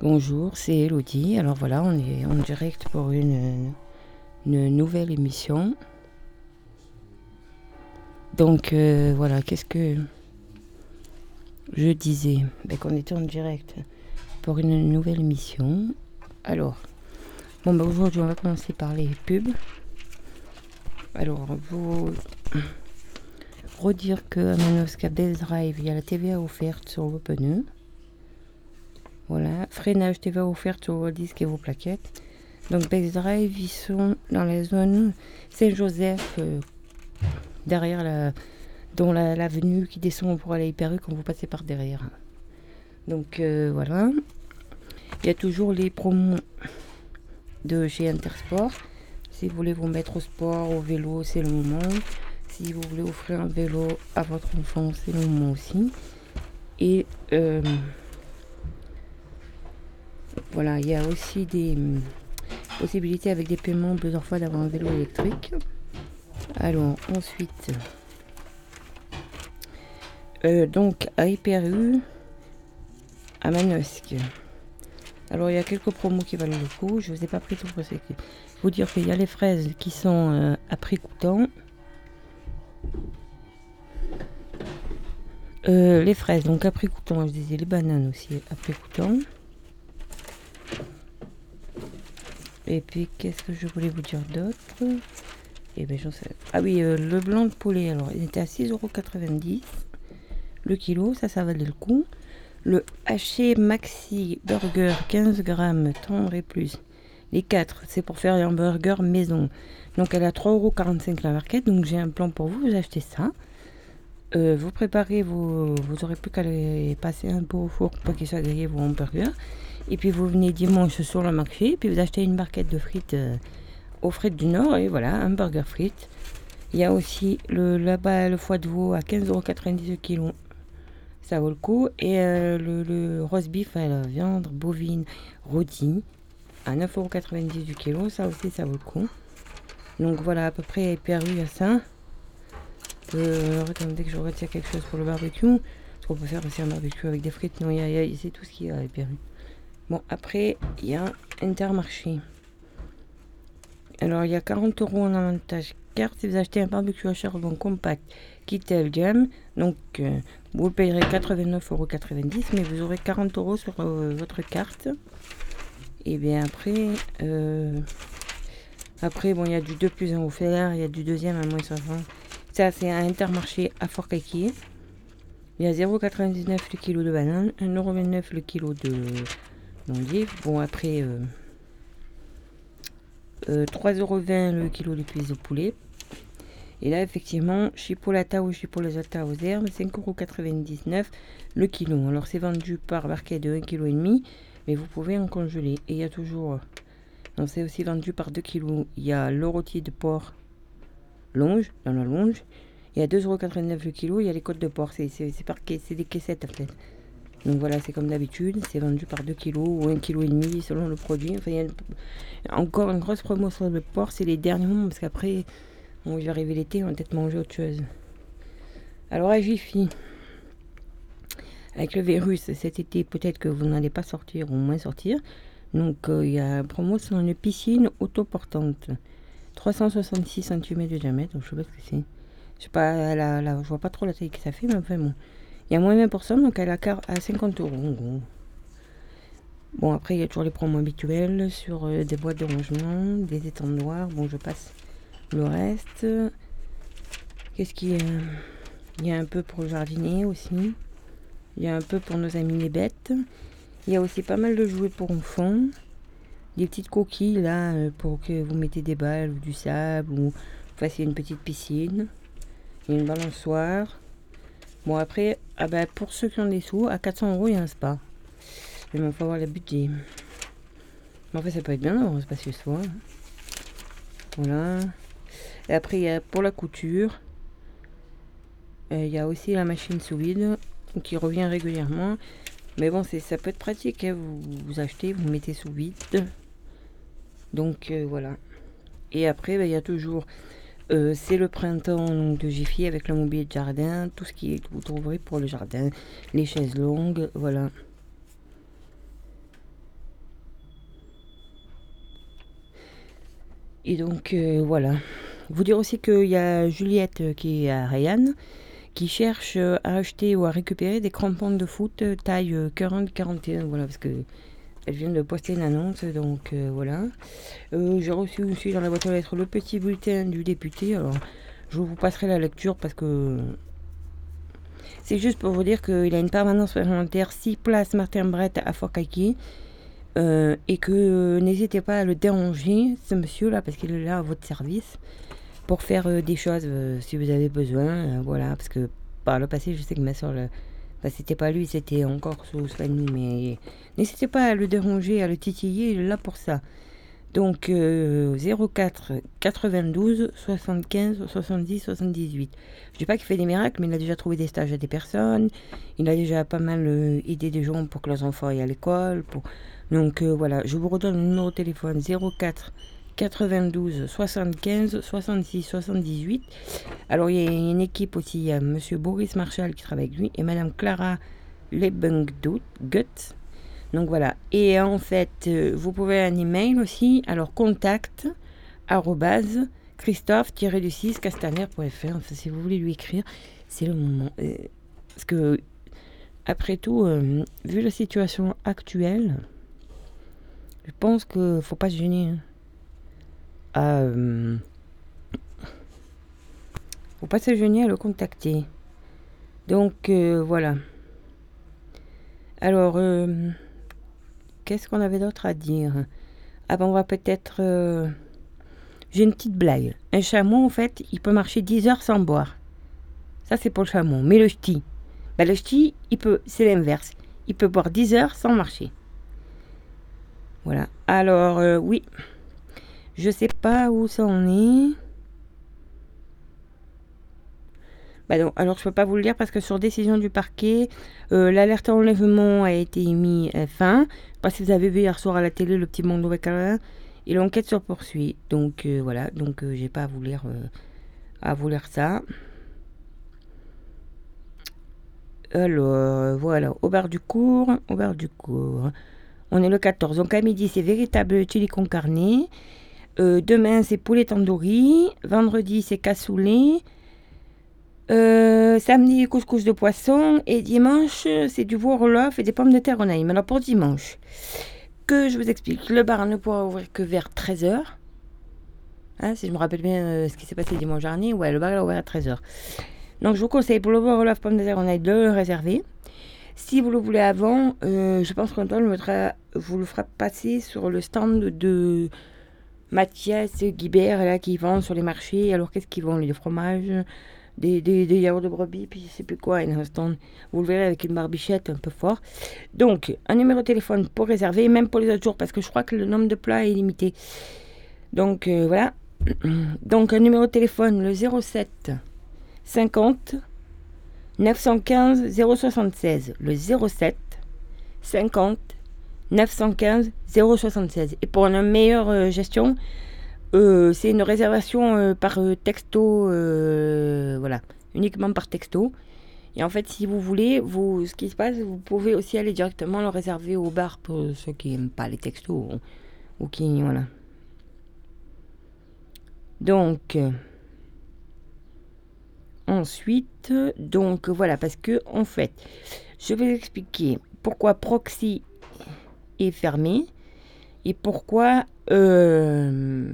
Bonjour, c'est Elodie. Alors voilà, on est en direct pour une, nouvelle émission. Donc euh, voilà, qu'est-ce que je disais? Ben, Qu'on était en direct pour une nouvelle émission. Alors, bon, ben, aujourd'hui, on va commencer par les pubs. Alors, vous redire que à Manosca Best Drive, il y a la TVA offerte sur vos. Voilà, freinage TVA offerte sur vos disques et vos plaquettes. Donc Best Drive, ils sont dans la zone Saint-Joseph, euh, derrière la, dans l'avenue qui descend pour aller à Hyper quand vous passez par derrière. Donc euh, voilà. Il y a toujours les promos de chez Intersport. Si vous voulez vous mettre au sport, au vélo, c'est le moment. Si vous voulez offrir un vélo à votre enfant, c'est le moment aussi. Et euh, voilà, il y a aussi des hum, possibilités avec des paiements plusieurs fois d'avoir un vélo électrique. Alors ensuite, euh, donc à Hyperu, à Manosque. Alors il y a quelques promos qui valent le coup. Je vous ai pas pris tout pour vous dire qu'il y a les fraises qui sont euh, à prix coûtant. Euh, les fraises, donc à prix coûtant, je disais les bananes aussi à prix coûtant. Et puis qu'est-ce que je voulais vous dire d'autre? Eh ben sais. Ah oui, le blanc de poulet, alors il était à 6,90€ le kilo, ça, ça valait le coup. Le haché maxi burger 15 grammes tendre et plus. Les 4, c'est pour faire un burger maison. Donc elle a 3,45€ la marquette. Donc j'ai un plan pour vous, vous achetez ça. Euh, vous préparez, vous, vous aurez plus qu'à les passer un peu au four pour qu'ils soient vos hamburgers. Et puis vous venez dimanche sur le marché, puis vous achetez une barquette de frites euh, aux frites du Nord, et voilà, un burger frites. Il y a aussi le là-bas le foie de veau à 15,90€ le kilo ça vaut le coup. Et euh, le, roast beef la viande bovine rôtie à 9,90€ du kilo, ça aussi ça vaut le coup. Donc voilà à peu près perdu à ça. Euh, dès que je retire quelque chose pour le barbecue. Parce qu'on peut faire aussi un barbecue avec des frites. Non, c'est tout ce qui a perdu. Bon, après, il y a Intermarché. Alors, il y a 40 euros en avantage carte si vous achetez un barbecue à charbon compact Kittel Gamme. Donc, euh, vous payerez 89,90€, mais vous aurez 40 euros sur euh, votre carte. Et bien après, euh, après bon, il y a du 2 plus 1 offert, il y a du deuxième à moins 60. Ça, c'est un intermarché à fort Il y a 0,99 le kilo de banane, 1,29€ le kilo de Bon, après, 3,20€ le kilo de cuisses de poulet. Et là, effectivement, chipolata ou chipolata aux herbes, 5,99€ le kilo. Alors, c'est vendu par barquet de 1,5 kg, mais vous pouvez en congeler. Et il y a toujours. Donc, c'est aussi vendu par 2 kg. Il y a le rôti de porc longe, dans la longe. Y a 2,89€ le kilo. Il y a les côtes de porc. C'est des caissettes en fait. Donc voilà, c'est comme d'habitude, c'est vendu par 2 kg ou 1,5 kg selon le produit. Enfin, il y a encore une grosse promotion de porc, c'est les derniers moments parce qu'après, on va arriver l'été, on va peut-être manger autre chose. Alors à Jiffy, avec le virus cet été, peut-être que vous n'allez pas sortir ou moins sortir. Donc euh, il y a promo sur une piscine autoportante. 366 cm de diamètre, je sais pas ce que c'est. Je sais pas, la, je vois pas trop la taille que ça fait, mais enfin bon. Il y a moins 20%, donc elle a à 50 euros Bon, après, il y a toujours les promos habituels sur euh, des boîtes de rangement, des étendoirs. Bon, je passe le reste. Qu'est-ce qu'il y a? Il y a un peu pour le jardinier aussi. Il y a un peu pour nos amis les bêtes. Il y a aussi pas mal de jouets pour enfants. Des petites coquilles là euh, pour que vous mettez des balles ou du sable ou vous fassiez une petite piscine. Il y a une balançoire. Bon après, ah bah, pour ceux qui ont des sous, à 400 euros il y a un spa. Mais il faut avoir le budget. Mais en fait ça peut être bien d'avoir un spa chez soi. Voilà. Et après, il y a pour la couture, euh, il y a aussi la machine sous vide qui revient régulièrement. Mais bon, ça peut être pratique. Hein. Vous, achetez, vous mettez sous vide. Donc euh, voilà. Et après, ben, il y a toujours. Euh, c'est le printemps donc, de Jiffy avec le mobilier de jardin, tout ce qui vous trouverez pour le jardin, les chaises longues, voilà. Et donc euh, voilà. Vous dire aussi qu'il y a Juliette euh, qui est à Ryan, qui cherche à acheter ou à récupérer des crampons de foot taille 40-41. Voilà, parce que elle vient de poster une annonce, donc voilà. J'ai reçu aussi dans la boîte aux lettres le petit bulletin du député. Je vous passerai la lecture parce que c'est juste pour vous dire qu'il a une permanence parlementaire 6 places Martin Brett à fort euh, et que euh, n'hésitez pas à le déranger, ce monsieur-là, parce qu'il est là à votre service, pour faire euh, des choses si vous avez besoin. voilà, parce que par le passé, je sais que ma soeur, bah, c'était pas lui, c'était encore sous Fanny, mais n'hésitez pas à le déranger, à le titiller, il est là pour ça. Donc 04 92 75 70 78. Je dis pas qu'il fait des miracles, mais il a déjà trouvé des stages à des personnes. Il a déjà pas mal aidé des gens pour que leurs enfants aillent à l'école, donc euh, voilà, je vous redonne le numéro de téléphone 04 92 75 66 78. Alors il y a une équipe aussi, il y a Monsieur Boris Marshall qui travaille avec lui et Madame Clara Lebenggut. Donc voilà. Et en fait, euh, vous pouvez un email aussi. Alors contact christophe-du6 castaner.fr. si vous voulez lui écrire, c'est le moment. Euh, parce que après tout, vu la situation actuelle, je pense qu'il faut pas se gêner. Hein. Euh, faut pas se gêner à le contacter. Donc euh, voilà. Alors, euh, qu'est-ce qu'on avait d'autre à dire? Ah ben on va peut-être... Euh, j'ai une petite blague. Un chameau, en fait, il peut marcher 10 heures sans boire. Ça, c'est pour le chameau. Mais le ch'ti, ben, le ch'ti, il peut, c'est l'inverse. Il peut boire 10 heures sans marcher. Voilà. Alors, oui. Je sais pas où ça en est. Bah non, alors je peux pas vous le dire parce que sur décision du parquet, euh, l'alerte enlèvement a été mis à fin. Parce que vous avez vu hier soir à la télé le petit monde avec et l'enquête se poursuit. Donc euh, voilà, donc j'ai pas à vous lire à vous lire ça. Alors voilà, au bar du cours, au bar du cours. On est le 14. Donc à midi, c'est véritable chili con carne. Euh, demain, c'est poulet tandoori. Vendredi, c'est cassoulet. Euh, samedi, couscous de poisson. Et dimanche, c'est du veau et des pommes de terre en ail. Alors pour dimanche, que je vous explique. Le bar ne pourra ouvrir que vers 13h. Hein, si je me rappelle bien euh, ce qui s'est passé dimanche dernier. Ouais, le bar est ouvert à 13h. Donc je vous conseille pour le veau et pommes de terre en de le réserver. Si vous le voulez avant, je pense qu'Antoine vous le fera passer sur le stand de Mathias Guibert là, qui vend sur les marchés. Alors qu'est-ce qu'ils vendent? Les fromages, des, des, yaourts de brebis, puis je sais plus quoi. un stand, vous le verrez avec une barbichette un peu fort. Donc, un numéro de téléphone pour réserver, même pour les autres jours, parce que je crois que le nombre de plats est limité. Donc euh, voilà. Donc un numéro de téléphone, le 07 50 915 076, le 07 50 915 076. Et pour une meilleure euh, gestion, euh, c'est une réservation euh, par texto, voilà, uniquement par texto. Et en fait, si vous voulez, vous, ce qui se passe, vous pouvez aussi aller directement le réserver au bar pour ceux qui n'aiment pas les textos ou qui, voilà. Donc, Ensuite, donc voilà, parce que en fait, je vais expliquer pourquoi Proxy est fermé et pourquoi euh,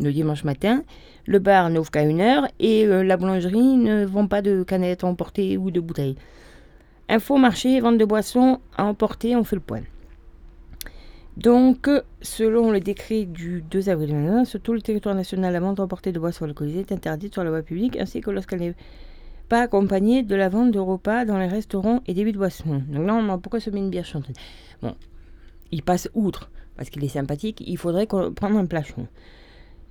le dimanche matin, le bar n'ouvre qu'à une heure et euh, la boulangerie ne vend pas de canettes à emporter ou de bouteilles. Info marché, vente de boissons à emporter, on fait le point. Donc, selon le décret du 2 avril 2021, sur tout le territoire national, la vente emportée de boissons alcoolisées est interdite sur la voie publique, ainsi que lorsqu'elle n'est pas accompagnée de la vente de repas dans les restaurants et débits de boissons. Donc là, pourquoi se met une bière chantée Bon, il passe outre, parce qu'il est sympathique, il faudrait prendre un plachon.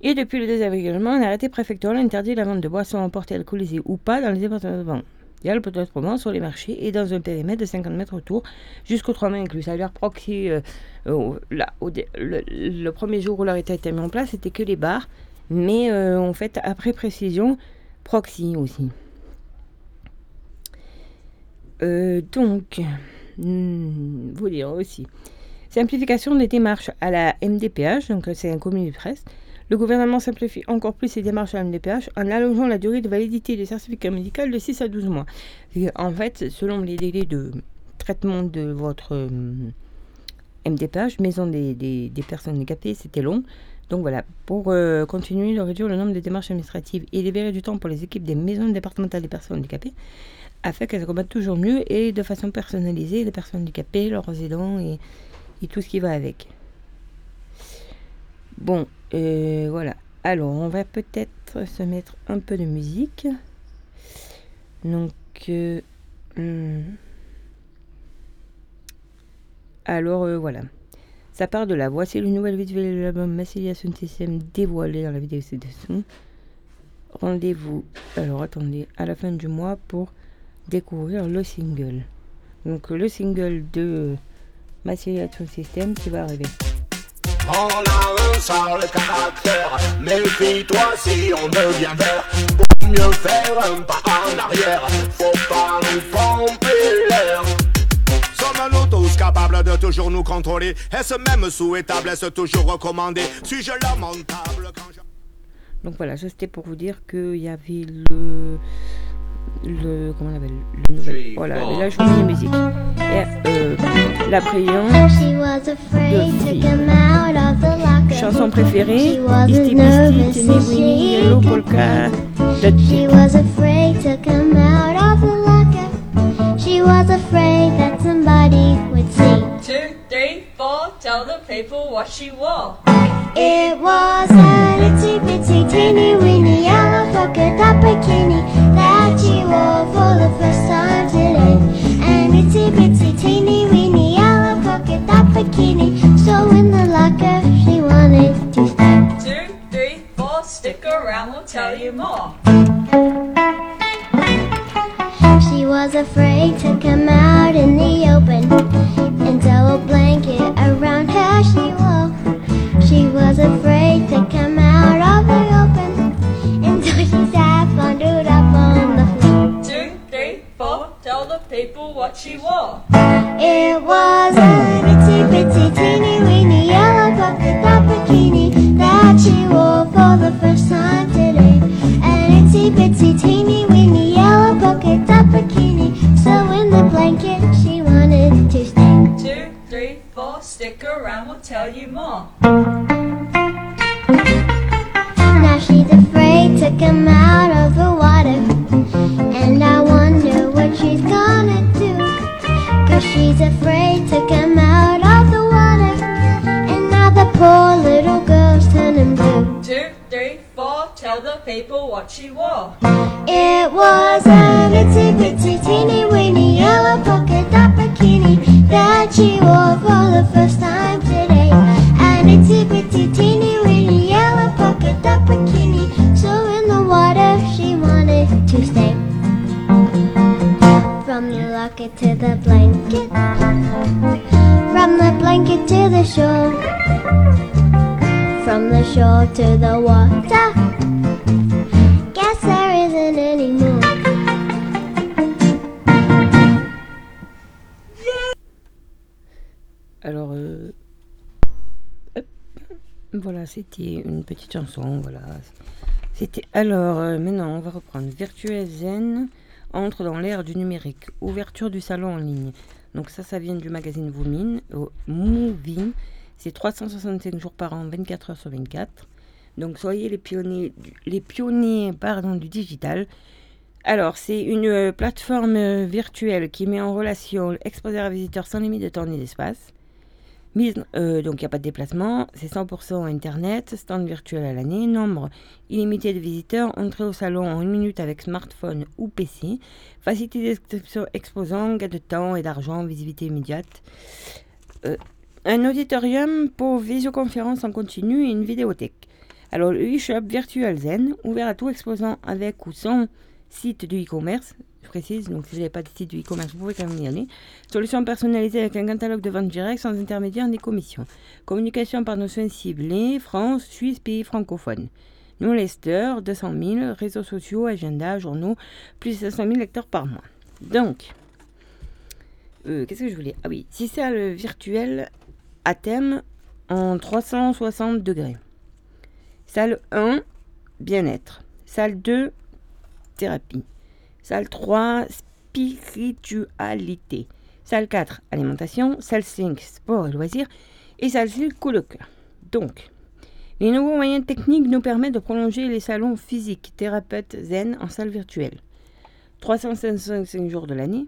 Et depuis le 2 avril également, un arrêté préfectoral interdit la vente de boissons emportées alcoolisées ou pas dans les départements de vente le peut-être sur les marchés et dans un périmètre de 50 mètres autour, jusqu'au 3 mai inclus. Ça a l'air proxy. Euh, euh, là, le, premier jour où l'arrêté a été mis en place, c'était que les bars, mais euh, en fait, après précision, proxy aussi. donc, hmm, vous dire aussi. Simplification des démarches à la MDPH, donc c'est un communiqué de presse. Le gouvernement simplifie encore plus ses démarches à MDPH en allongeant la durée de validité du certificat médical de 6 à 12 mois. en fait, selon les délais de traitement de votre euh, MDPH, Maison des, personnes handicapées, c'était long. Donc voilà, pour euh, continuer de réduire le nombre de démarches administratives et libérer du temps pour les équipes des maisons départementales des personnes handicapées, afin qu'elles combattent toujours mieux et de façon personnalisée les personnes handicapées, leurs aidants et, et tout ce qui va avec. Bon, euh, voilà. Alors, on va peut-être se mettre un peu de musique. Donc, euh, hmm. alors euh, voilà. Ça part de là. Voici le nouvel visuel de l'album Massilia System dévoilé dans la vidéo ci-dessous. Rendez-vous, alors attendez, à la fin du mois pour découvrir le single. Donc, le single de Massilia Sound System qui va arriver. On a un sale caractère, méfie-toi si on devient vert. Pour mieux faire un pas en arrière, faut pas nous pomper l'air. Sommes-nous tous capables de toujours nous contrôler Est-ce même souhaitable, est-ce toujours recommandé Suis-je lamentable quand je... Donc voilà, c'était pour vous dire qu'il y avait le le comment on appelle le nouvel. Voilà la journée musique. Et euh, la prière de chanson préférée Isti Pisti Tini Winnie Yellow Polka. She was afraid to come out of the locker. She was afraid that somebody would see Four, tell the people what she wore It was a little bitty teeny weeny yellow polka dot bikini that she wore for the first time today. And itsy bitsy teeny weeny yellow polka dot bikini. So in the locker she wanted to stay. Two, three, four, stick around, we'll tell you more. Was afraid to come out in the open and a blanket around her she wore. She was afraid to come out of the open, and so she sat bundled up on the floor. Two, three, four, tell the people what she wore. It was a itsy bitsy teeny weeny yellow polka dot bikini that she wore for the first time today. An itsy bitsy teeny blanket she wanted to stay. Two, three, four, stick around, we'll tell you more. Now she's afraid to come out of the water. And I wonder what she's gonna do. Cause she's afraid tell the people what she wore. It was a itsy bitsy teeny weeny yellow polka dot bikini that she wore for the first time today. An itsy bitsy teeny weeny yellow polka dot bikini. So in the water she wanted to stay. From the locket to the blanket. From the blanket to the shore. From the shore to the water. Guess there isn't any more. Alors, euh, hop. voilà, c'était une petite chanson, voilà. C'était alors, euh, maintenant on va reprendre. Virtuel Zen entre dans l'ère du numérique. Ouverture du salon en ligne. Donc ça, ça vient du magazine Movin. Movin. C'est 365 jours par an, 24 heures sur 24. Donc soyez les pionniers, du- digital. Alors, c'est une euh, plateforme euh, virtuelle qui met en relation exposés à visiteurs sans limite de temps ni d'espace. Euh, donc il n'y a pas de déplacement, c'est 100% Internet, stand virtuel à l'année, nombre illimité de visiteurs, entrée au salon en une minute avec smartphone ou PC, facilité d'exception exposant, gain de temps et d'argent, visibilité immédiate. Un auditorium pour visioconférence en continu et une vidéothèque. Alors le e-shop Virtual Zen, ouvert à tout exposant avec ou sans site de e-commerce, je précise, donc si vous n'avez pas de site de e-commerce, vous pouvez quand même y aller. Solution personnalisée avec un catalogue de vente direct sans intermédiaire ni commission. Communication par notions ciblées, France, Suisse, pays francophones. Nous, Lester, 200 000, réseaux sociaux, agenda, journaux, plus de 500 000 lecteurs par mois. Donc, euh, qu'est-ce que je voulais? Ah oui, si c'est le virtuel à thème en 360 degrés. Salle 1, bien-être. Salle 2, thérapie. Salle 3, spiritualité. Salle 4, alimentation. Salle 5, sport et loisirs. Et salle 6, coloc. Donc, les nouveaux moyens techniques nous permettent de prolonger les salons physiques, thérapeutes zen en salle virtuelle. 365 jours de l'année.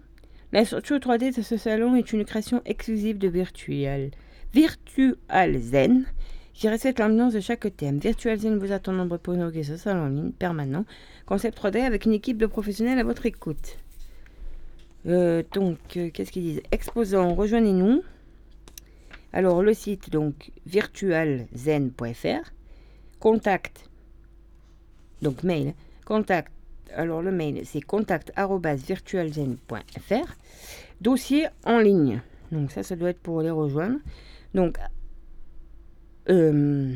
La structure 3D de ce salon est une création exclusive de Virtual. Virtual Zen, qui respecte l'ambiance de chaque thème. Virtual Zen vous attend nombreux pour inaugurer ce en ligne permanent. Concept 3D avec une équipe de professionnels à votre écoute. Euh, donc, euh, qu'est-ce qu'ils disent? Exposants, rejoignez-nous. Alors, le site, donc, virtualzen.fr. Contact, donc mail, contact, alors le mail, c'est contact.virtualzen.fr. Dossier en ligne. Donc, ça, ça doit être pour les rejoindre. Donc, euh,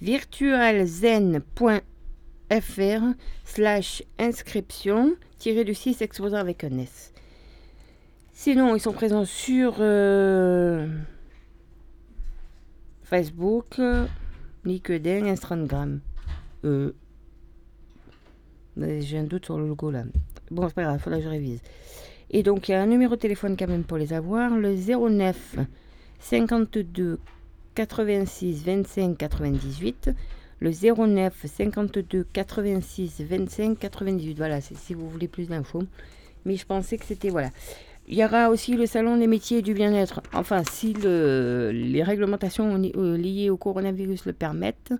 virtualzen.fr slash inscription tiré du 6 exposant avec un S. Sinon, ils sont présents sur euh, Facebook, LinkedIn, Instagram. Euh, J'ai un doute sur le logo là. Bon, c'est pas grave, il faudra que je révise. Et donc, il y a un numéro de téléphone quand même pour les avoir, le 09 52 86 25 98. Le 09 52 86 25 98. Voilà, si vous voulez plus d'infos. Mais je pensais que c'était. Voilà. Il y aura aussi le salon des métiers du bien-être. Enfin, si le, les réglementations euh, liées au coronavirus le permettent,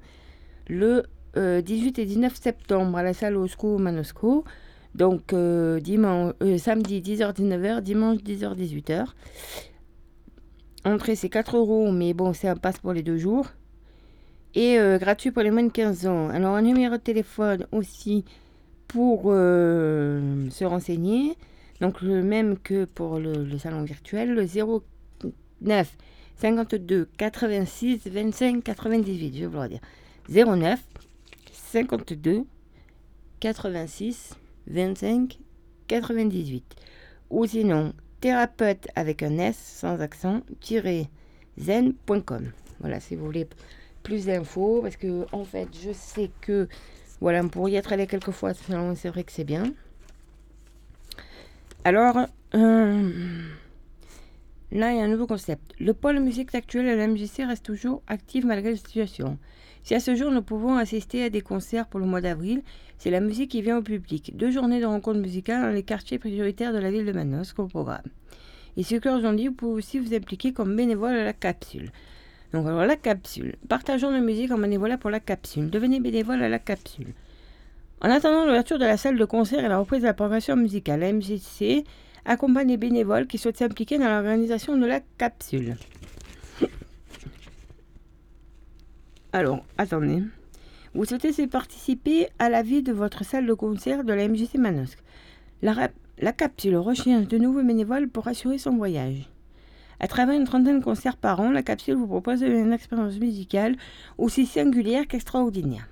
le 18 euh, et 19 septembre à la salle Osco Manosco. Donc euh, dimanche, samedi 10h-19h, dimanche 10h-18h. Entrée c'est 4 euros, mais bon, c'est un passe pour les deux jours. Et gratuit pour les moins de 15 ans. Alors un numéro de téléphone aussi pour se renseigner. Donc le même que pour le, salon virtuel, le 09 52 86 25 98, je vais vous le dire. 09 52 86 25 98. Ou sinon, thérapeute avec un S sans accent, zen.com. Voilà, si vous voulez plus d'infos, parce que en fait, je sais que, voilà, pour y être allé quelques fois, c'est vrai que c'est bien. Alors, euh, là, il y a un nouveau concept. Le pôle musique actuel à la MJC reste toujours actif malgré la situation. Si à ce jour nous pouvons assister à des concerts pour le mois d'avril, c'est la musique qui vient au public. Deux journées de rencontres musicales dans les quartiers prioritaires de la ville de Manosque au programme. Et ce que aujourd'hui, vous pouvez aussi vous impliquer comme bénévole à la capsule. Donc alors la capsule. Partageons nos musiques en bénévolat pour la capsule. Devenez bénévole à la capsule. En attendant l'ouverture de la salle de concert et la reprise de la programmation musicale, la MJC accompagne les bénévoles qui souhaitent s'impliquer dans l'organisation de la capsule. Alors, attendez. Vous souhaitez participer à la vie de votre salle de concert de la MJC Manosque. La, capsule recherche de nouveaux bénévoles pour assurer son voyage. À travers une trentaine de concerts par an, la capsule vous propose une expérience musicale aussi singulière qu'extraordinaire.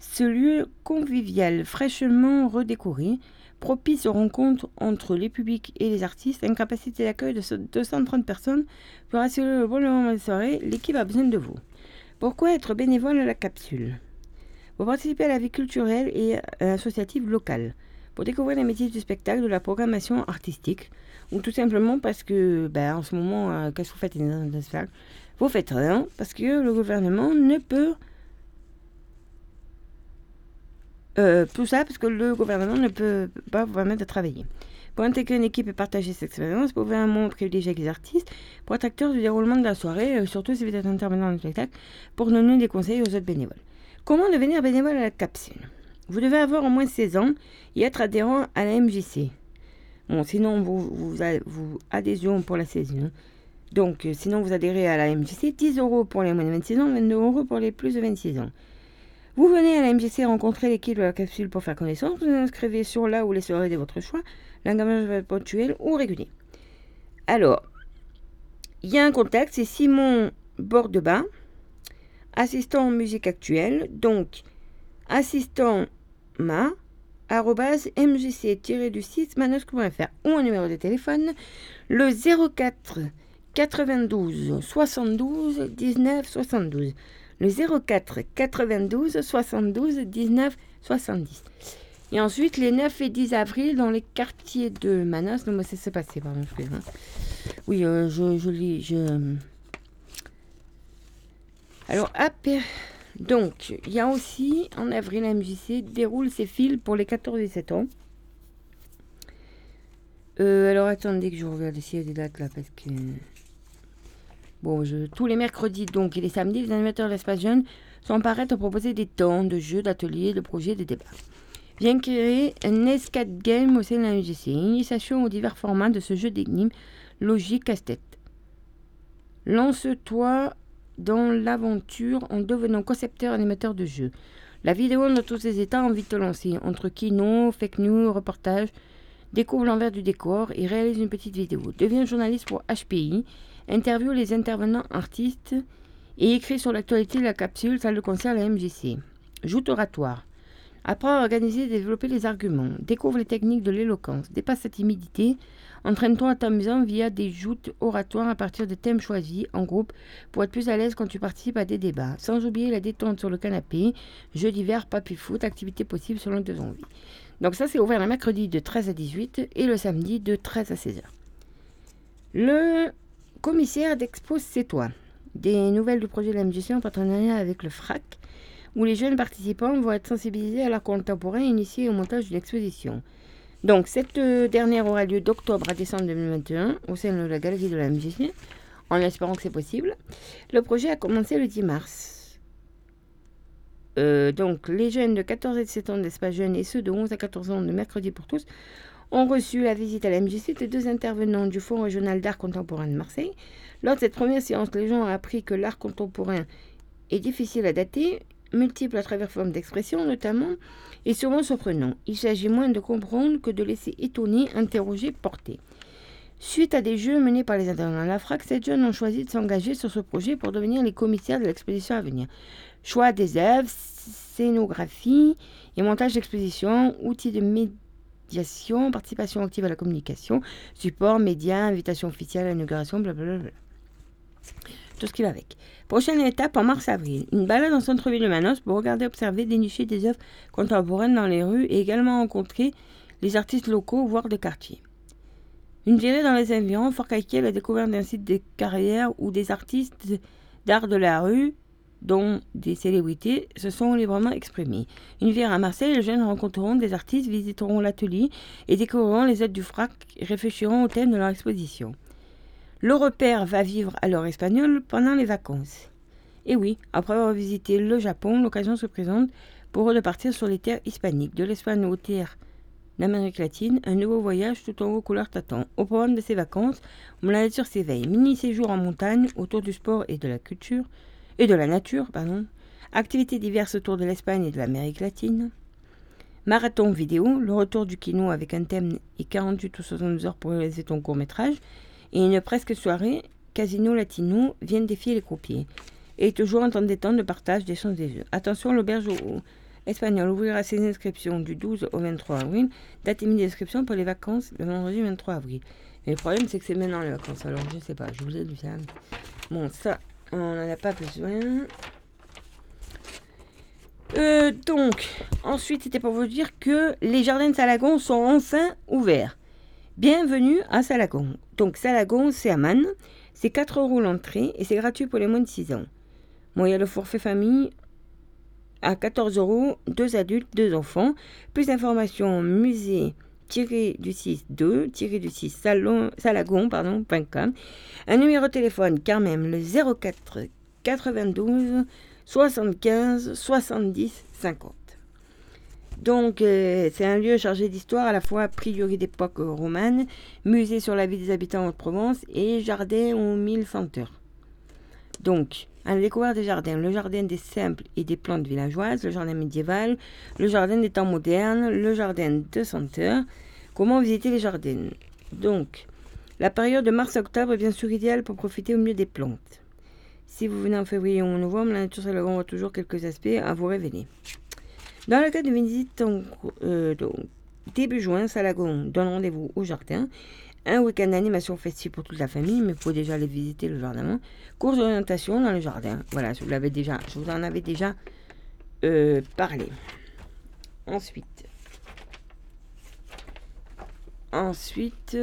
Ce lieu convivial, fraîchement redécoré, propice aux rencontres entre les publics et les artistes, une capacité d'accueil de 230 personnes pour assurer le bon moment de soirée, l'équipe a besoin de vous. Pourquoi être bénévole à la capsule? Pour participer à la vie culturelle et associative locale, pour découvrir les métiers du spectacle, de la programmation artistique, ou tout simplement parce que, ben, en ce moment, euh, qu'est-ce que vous faites Vous faites rien, parce que le gouvernement ne peut Euh, tout ça parce que le gouvernement ne peut pas vous permettre de travailler. Pour intégrer une équipe et partager cette expérience, vous pouvez un moment privilégier avec les artistes pour être acteur du déroulement de la soirée, euh, surtout si vous êtes intervenant dans le spectacle, pour donner des conseils aux autres bénévoles. Comment devenir bénévole à la capsule? Vous devez avoir au moins 16 ans et être adhérent à la MJC. Bon, sinon, vous, vous, vous pour la saison. Donc, euh, sinon, vous adhérez à la MJC, 10 euros pour les moins de 26 ans, 22 euros pour les plus de 26 ans. Vous venez à la MJC rencontrer l'équipe de la capsule pour faire connaissance. Vous inscrivez sur là où les soirées de votre choix. L'engagement ponctuel ou régulier. Alors, il y a un contact, c'est Simon Bordebas, assistant en musique actuelle. Donc, assistant ma mjc-du-6 manosque.fr ou un numéro de téléphone le 04 92 72 19 72. Le 04 92 72 19 70. Et ensuite, les 9 et 10 avril, dans les quartiers de Manos. Non, mais c'est passé, pardon, excusez-moi. Oui, euh, je, je lis. Je... Alors, donc, il y a aussi, en avril, la MJC déroule ses fils pour les 14 et 7 ans. Euh, alors, attendez que je regarde s'il y a des dates là, parce que... Bon, tous les mercredis donc et les samedis, les animateurs de l'espace jeune sont parés à proposer des temps de jeux, d'ateliers, de projets, de débats vient créer un escape game au sein de la initiation aux divers formats de ce jeu d'énigmes logique casse-tête. Lance-toi dans l'aventure en devenant concepteur animateur de jeu. La vidéo dans tous ses états envie de te lancer. Entre kino, fake news, reportage, découvre l'envers du décor et réalise une petite vidéo. Deviens journaliste pour HPI, interviewe les intervenants artistes et écrit sur l'actualité de la capsule salle de concert à la MGC. Joute oratoire. Apprends à organiser et développer les arguments. Découvre les techniques de l'éloquence. Dépasse sa timidité. Entraîne-toi à t'amusant via des joutes oratoires à partir de thèmes choisis en groupe pour être plus à l'aise quand tu participes à des débats. Sans oublier la détente sur le canapé, jeux d'hiver, papy foot, activités possibles selon tes envies. Donc ça c'est ouvert le mercredi de 13 à 18 et le samedi de 13 à 16 h Le commissaire d'Expo C'est toi. Des nouvelles du projet de la MJC en partenariat avec le FRAC où les jeunes participants vont être sensibilisés à l'art contemporain et initiés au montage d'une exposition. Donc, cette euh, dernière aura lieu d'octobre à décembre 2021 au sein de la galerie de la MJC, en espérant que c'est possible. Le projet a commencé le 10 mars. Euh, donc, les jeunes de 14 et 17 ans d'espace jeunes et ceux de 11 à 14 ans de mercredi pour tous ont reçu la visite à la MJC de deux intervenants du Fonds régional d'art contemporain de Marseille. Lors de cette première séance, les gens ont appris que l'art contemporain est difficile à dater multiples à travers formes d'expression notamment, et souvent surprenant. Il s'agit moins de comprendre que de laisser étonner, interroger, porter. Suite à des jeux menés par les intervenants de la FRAC, ces jeunes ont choisi de s'engager sur ce projet pour devenir les commissaires de l'exposition à venir. Choix des œuvres, scénographie et montage d'exposition, outils de médiation, participation active à la communication, support, médias, invitation officielle, inauguration, blablabla. Tout ce qui va avec. Prochaine étape en mars-avril. Une balade en centre-ville de Manos pour regarder, observer, dénicher des œuvres contemporaines dans les rues et également rencontrer les artistes locaux, voire de quartier. Une virée dans les environs, Fort à la découverte d'un site de carrière où des artistes d'art de la rue, dont des célébrités, se sont librement exprimés. Une virée à Marseille, les jeunes rencontreront des artistes, visiteront l'atelier et découvriront les œuvres du FRAC et réfléchiront au thème de leur exposition. L'Europère va vivre à l'heure espagnole pendant les vacances. Et oui, après avoir visité le Japon, l'occasion se présente pour eux de partir sur les terres hispaniques, de l'Espagne aux terres d'Amérique latine, un nouveau voyage tout en haut couleur t'attend. Au programme de ces vacances, la nature s'éveille. Mini séjour en montagne, autour du sport et de la culture, et de la nature, pardon. Activités diverses autour de l'Espagne et de l'Amérique latine. Marathon vidéo, le retour du kino avec un thème et 48 ou 72 heures pour réaliser ton court métrage et une presque soirée, Casino Latino vient défier les croupiers. Et toujours en temps détente de partage des d'échange des jeux. Attention, l'auberge espagnole ouvrira ses inscriptions du 12 au 23 avril. Date limite d'inscription pour les vacances le vendredi 23 avril. Mais le problème, c'est que c'est maintenant les vacances. Alors, je sais pas, je vous ai dit ça. Bon, ça, on n'en a pas besoin. Euh, donc, ensuite, c'était pour vous dire que les jardins de Salagon sont enfin ouverts. Bienvenue à Salagon. Donc Salagon, c'est à. C'est 4 euros l'entrée et c'est gratuit pour les moins de 6 ans. Bon, il y a le forfait famille à 14 euros, deux adultes, deux enfants. Plus d'informations, musée du 6 2 du 6 salon, salagon pardon, un numéro de téléphone quand même le 04 92 75 70 50 donc, euh, c'est un lieu chargé d'histoire, à la fois priori d'époque romane, musée sur la vie des habitants de Provence et jardin aux mille senteurs. Donc, à la découverte des jardins, le jardin des simples et des plantes villageoises, le jardin médiéval, le jardin des temps modernes, le jardin de senteurs. Comment visiter les jardins? Donc, la période de mars-octobre est bien sûr idéale pour profiter au mieux des plantes. Si vous venez en février ou en novembre, la nature aura toujours quelques aspects à vous révéler. Dans le cas de visite euh, début juin, Salagon donne rendez-vous au jardin. Un week-end d'animation festive pour toute la famille, mais il faut déjà aller visiter le jardin. Cours d'orientation dans le jardin. Voilà, je vous en avais déjà euh, parlé. Ensuite. Ensuite.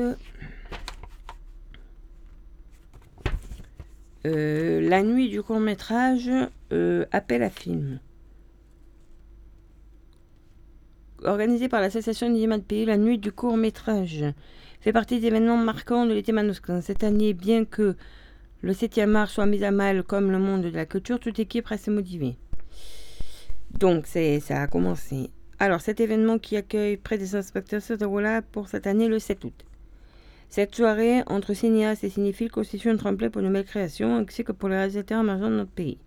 Euh, la nuit du court métrage euh, Appel à film. Organisé par l'association cinéma de pays, la nuit du court métrage fait partie des événements marquants de l'été manuscrit. Cette année, bien que le 7e art soit mis à mal comme le monde de la culture, toute équipe reste motivée. Donc, ça a commencé. Alors, cet événement qui accueille près des inspecteurs se déroula pour cette année le 7 août. Cette soirée entre cinéastes et cinéphiles constitue un tremplin pour de nouvelles créations ainsi que pour les réalisateurs émergents de notre pays.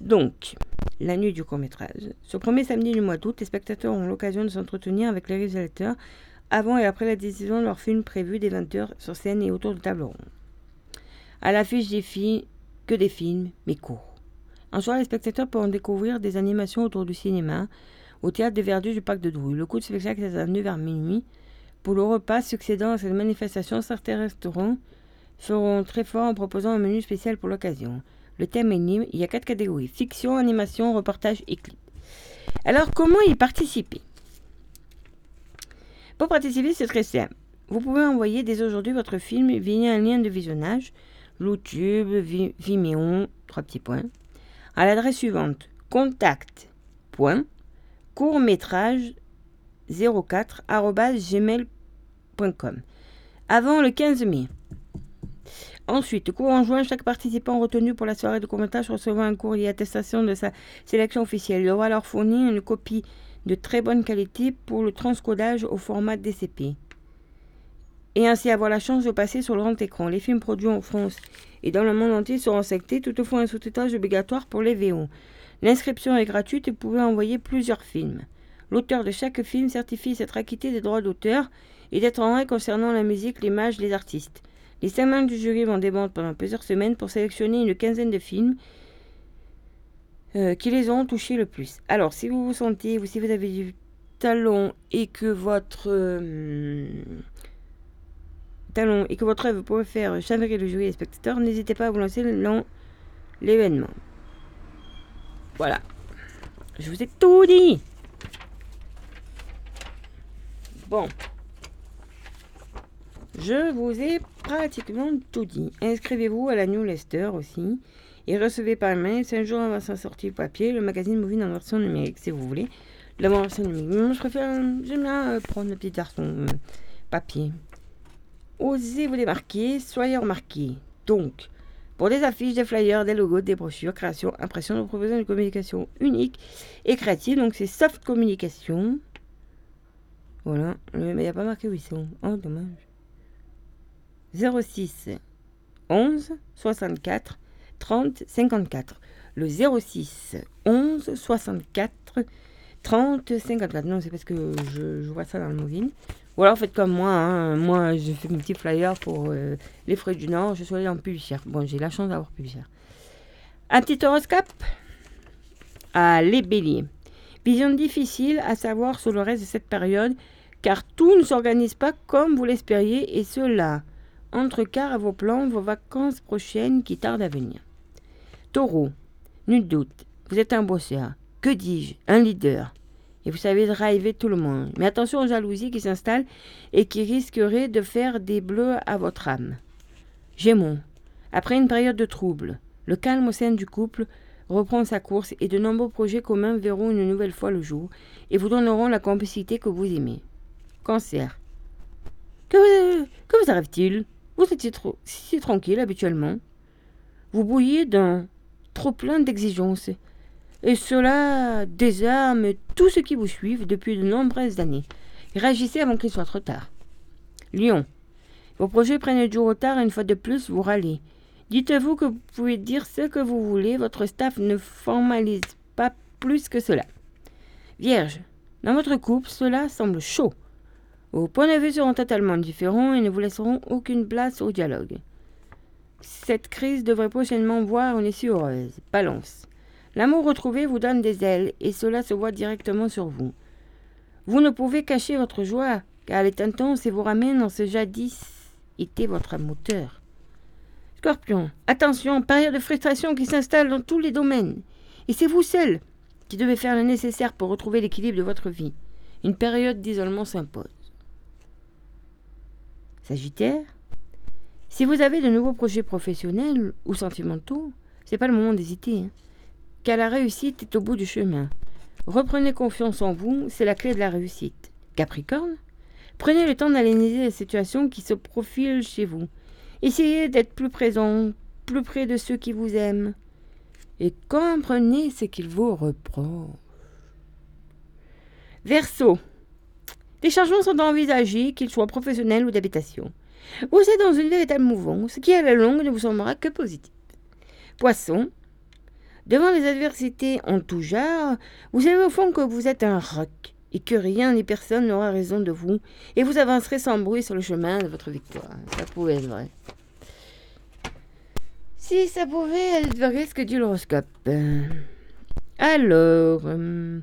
Donc, la nuit du court-métrage. Ce premier samedi du mois d'août, les spectateurs ont l'occasion de s'entretenir avec les réalisateurs avant et après la décision de leur film prévu des 20h sur scène et autour de table ronde. À l'affiche des films, que des films, mais courts. En soir, les spectateurs pourront découvrir des animations autour du cinéma, au théâtre des Verdus du Parc de Drouille. Le coup de spectacle est amené vers minuit pour le repas succédant à cette manifestation, certains restaurants feront très fort en proposant un menu spécial pour l'occasion. Le thème est libre, il y a quatre catégories fiction, animation, reportage et clip. Alors, comment y participer? Pour participer, c'est très simple. Vous pouvez envoyer dès aujourd'hui votre film via un lien de visionnage, YouTube, Vimeo, trois petits points, à l'adresse suivante contact. court métrage 04 gmail avant le 15 mai. Ensuite, courant juin, chaque participant retenu pour la soirée de commentage recevra un courrier attestation de sa sélection officielle. Il aura alors fourni une copie de très bonne qualité pour le transcodage au format DCP. Et ainsi avoir la chance de passer sur le grand écran. Les films produits en France et dans le monde entier seront sectés, toutefois un sous-titrage obligatoire pour les VO. L'inscription est gratuite et vous pouvez envoyer plusieurs films. L'auteur de chaque film certifie s'être acquitté des droits d'auteur et d'être en règle concernant la musique, l'image, les artistes. Les cinq membres du jury vont débattre pendant plusieurs semaines pour sélectionner une quinzaine de films euh, qui les ont touchés le plus. Alors, si vous vous sentez, ou si vous avez du talent et que votre euh, talent et que votre œuvre pourrait faire chavirer le jury et les spectateurs, n'hésitez pas à vous lancer dans l'événement. Voilà. Je vous ai tout dit. Bon. Je vous ai pratiquement tout dit. Inscrivez-vous à la newsletter aussi. Et recevez par mail 5 jours avant sa sortie papier le magazine Movie en version numérique si vous voulez. La version numérique. Moi je préfère, j'aime bien euh, prendre le petit version euh, papier. Osez vous démarquer, soyez remarqués. Donc, pour des affiches, des flyers, des logos, des brochures, création, impression, nous proposons une communication unique et créative. Donc c'est soft communication. Voilà, mais il n'y a pas marqué où ils sont. Oh, dommage. 06 11 64 30 54. Le 06 11 64 30 54. Non, c'est parce que je, vois ça dans le mobile. Ou alors faites comme moi. Hein. Moi, je fais mes petits pour euh, les frais du Nord. Je suis allé en publicitaire. Bon, j'ai la chance d'avoir publicitaire. Un petit horoscope à les béliers. Vision difficile à savoir sur le reste de cette période, car tout ne s'organise pas comme vous l'espériez, et cela Entrecart à vos plans, vos vacances prochaines qui tardent à venir. Taureau, nul doute, vous êtes un bosseur. Que dis-je? Un leader. Et vous savez driver tout le monde. Mais attention aux jalousies qui s'installent et qui risqueraient de faire des bleus à votre âme. Gémeaux, après une période de trouble, le calme au sein du couple reprend sa course et de nombreux projets communs verront une nouvelle fois le jour et vous donneront la complicité que vous aimez. Cancer. Que, vous arrive-t-il? Vous étiez trop, si tranquille habituellement. Vous bouillez d'un trop plein d'exigences. Et cela désarme tous ceux qui vous suivent depuis de nombreuses années. Réagissez avant qu'il soit trop tard. Lion. Vos projets prennent du retard et une fois de plus vous râlez. Dites-vous que vous pouvez dire ce que vous voulez, votre staff ne formalise pas plus que cela. Vierge. Dans votre couple, cela semble chaud. Vos points de vue seront totalement différents et ne vous laisseront aucune place au dialogue. Cette crise devrait prochainement voir une issue heureuse. Balance. L'amour retrouvé vous donne des ailes et cela se voit directement sur vous. Vous ne pouvez cacher votre joie car elle est intense et vous ramène en ce jadis était votre moteur. Scorpion, attention, période de frustration qui s'installe dans tous les domaines. Et c'est vous seul qui devez faire le nécessaire pour retrouver l'équilibre de votre vie. Une période d'isolement s'impose. Sagittaire, si vous avez de nouveaux projets professionnels ou sentimentaux, c'est pas le moment d'hésiter, hein, car la réussite est au bout du chemin. Reprenez confiance en vous, c'est la clé de la réussite. Capricorne, prenez le temps d'analyser la situation qui se profile chez vous. Essayez d'être plus présent, plus près de ceux qui vous aiment, et comprenez ce qu'ils vous reprochent. Verseau, des changements sont envisagés, qu'ils soient professionnels ou d'habitation. Vous êtes dans une véritable mouvance qui, à la longue, ne vous semblera que positive. Poisson, devant les adversités en tout genre, vous savez au fond que vous êtes un roc et que rien ni personne n'aura raison de vous, et vous avancerez sans bruit sur le chemin de votre victoire. Ça pouvait être vrai. Si ça pouvait être vrai ce que dit l'horoscope. Alors, euh,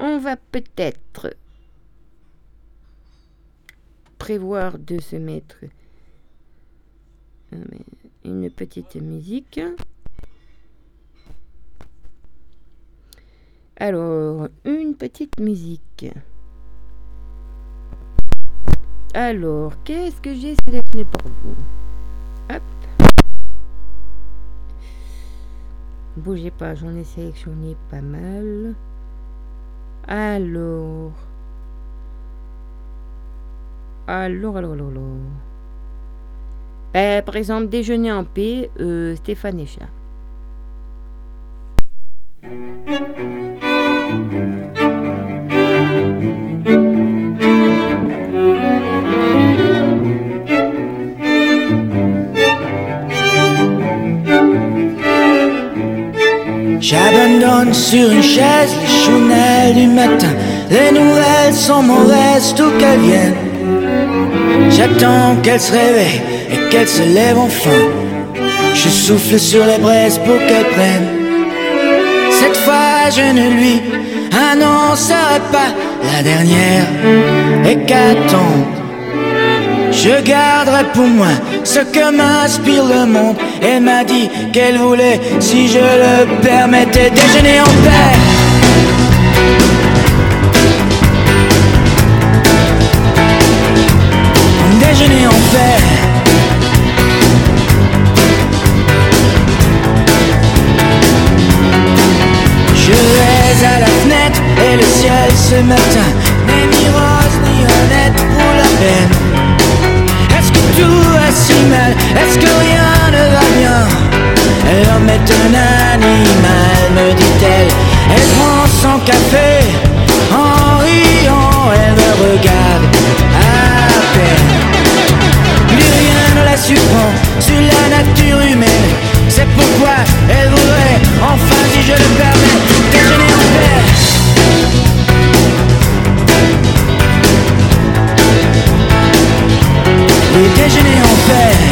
on va peut-être prévoir de se mettre euh, une petite musique. Alors, une petite musique. Alors, qu'est-ce que j'ai sélectionné pour vous? Hop. Bougez pas, j'en ai sélectionné pas mal. Alors. Alors, alors, alors, alors. Ben, par exemple, déjeuner en paix, euh, Stéphane Echa. J'abandonne sur une chaise les chounelles du matin. Les nouvelles sont mauvaises, tout qu'elles viennent. J'attends qu'elle se réveille et qu'elle se lève enfin. Je souffle sur les braises pour qu'elle prenne. Je ne lui annoncerai pas la dernière hécatombe. Je garderai pour moi ce que m'inspire le monde. Elle m'a dit qu'elle voulait, si je le permettais, déjeuner en paix. Déjeuner en paix. À la fenêtre et le ciel ce matin n'est ni rose ni honnête pour la peine. Est-ce que tout va si mal? Est-ce que rien ne va bien? L'homme est un animal, me dit-elle. Elle prend son café en riant, elle me regarde à peine. Plus rien ne la surprend sur la nature humaine. C'est pourquoi elle voudrait, enfin si je le permets, déjeuner en paix.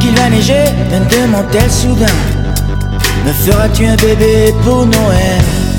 Qu'il va neiger me demande-t-elle soudain. Me feras-tu un bébé pour Noël?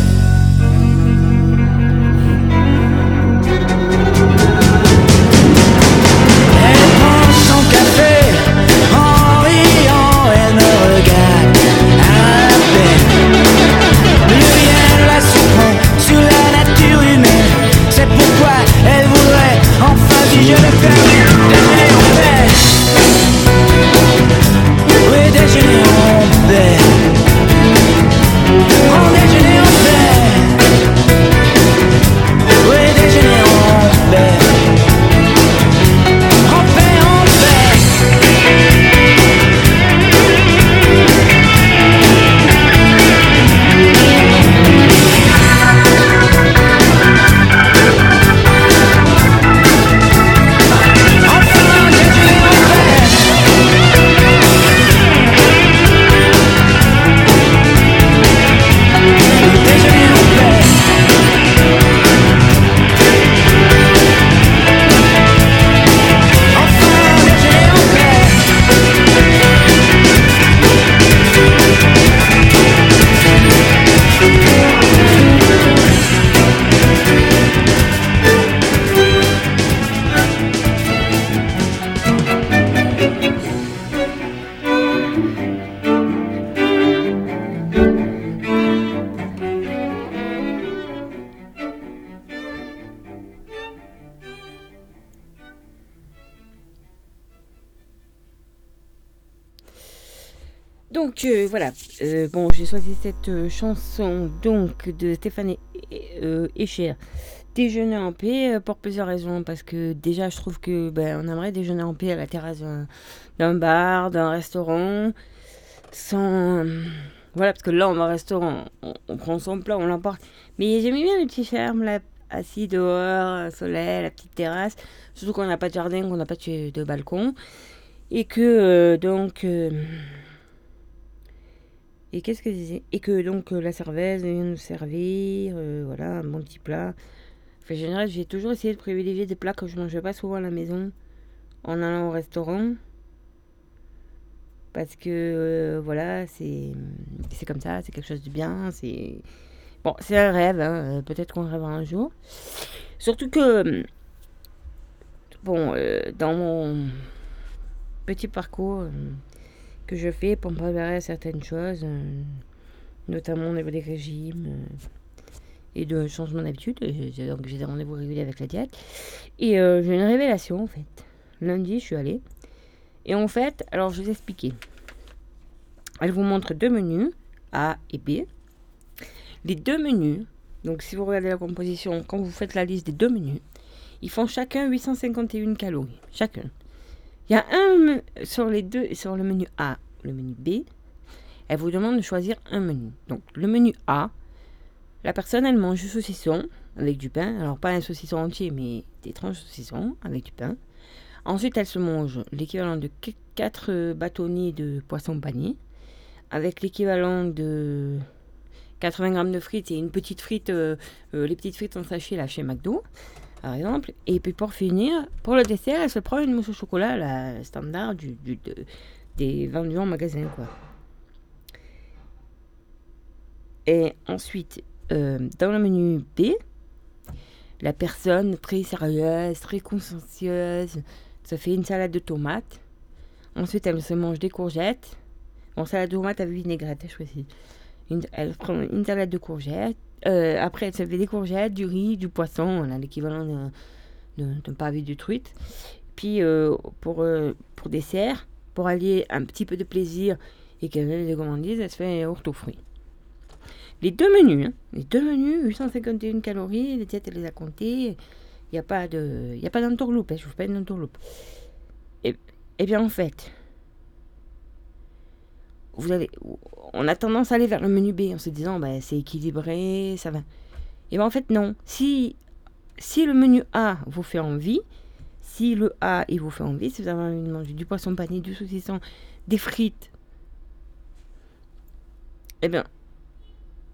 Cette euh, chanson donc de Stéphane euh, Echer, Déjeuner en paix, euh, pour plusieurs raisons. Parce que déjà je trouve que ben, on aimerait déjeuner en paix à la terrasse d'un- bar, d'un restaurant, sans... Voilà, parce que là on va au restaurant, on, prend son plat, on l'emporte. Mais j'aimais bien le petit charme là, assis dehors, soleil, la petite terrasse. Surtout qu'on n'a pas de jardin, qu'on n'a pas de, balcon. Et que donc... et qu'est-ce que je disais Et que donc euh, la serveuse vient nous servir, euh, voilà, un bon petit plat. Enfin, en général, j'ai toujours essayé de privilégier des plats que je mangeais pas souvent à la maison en allant au restaurant. Parce que euh, voilà, c'est comme ça, c'est quelque chose de bien. C'est bon, c'est un rêve. hein, Peut-être qu'on rêvera un jour. Surtout que bon, dans mon petit parcours. Que je fais pour me préparer à certaines choses, euh, notamment au niveau des régimes euh, et de changement d'habitude. Donc j'ai des rendez-vous réguliers avec la diète. Et euh, j'ai une révélation en fait. Lundi, je suis allée. Et en fait, alors je vais vous expliquer. Elle vous montre deux menus, A et B. Les deux menus, donc si vous regardez la composition, quand vous faites la liste des deux menus, ils font chacun 851 calories. Chacun. Il y a un sur les deux, sur le menu A, le menu B, elle vous demande de choisir un menu. Donc le menu A, la personne elle mange du saucisson avec du pain, alors pas un saucisson entier, mais des tranches de saucisson avec du pain. Ensuite elle se mange l'équivalent de 4 bâtonnets de poisson pané, avec l'équivalent de 80 grammes de frites et une petite frite, euh, euh, les petites frites en sachet là chez McDo par exemple. Et puis pour finir, pour le dessert, elle se prend une mousse au chocolat, la standard du, du- de- des vendus en magasin, quoi. Et ensuite, euh, dans le menu B, la personne très sérieuse, très consciencieuse, se fait une salade de tomates. Ensuite, elle se mange des courgettes. Bon, salade de tomates avec vinaigrette, je choisis. Une, elle prend une salade de courgettes. Euh, après, elle fait des courgettes, du riz, du poisson, l'équivalent d'un- pavé de truite. Puis, euh, pour, euh, pour dessert, pour allier un petit peu de plaisir et qu'elle ait des gourmandises, elle se fait un yaourt aux. Les deux menus, hein, les deux menus, 851 calories, les diètes, elle les a comptées. Il n'y a pas de, il y a pas d'entourloupe, hein, je vous fais. Et, et bien, en fait, vous allez, on a tendance à aller vers le menu B en se disant bah, c'est équilibré, ça va. Et bien en fait non. Si, si le menu A vous fait envie, si le A il vous fait envie, si vous avez envie de manger du poisson pané, du saucisson, des frites, et bien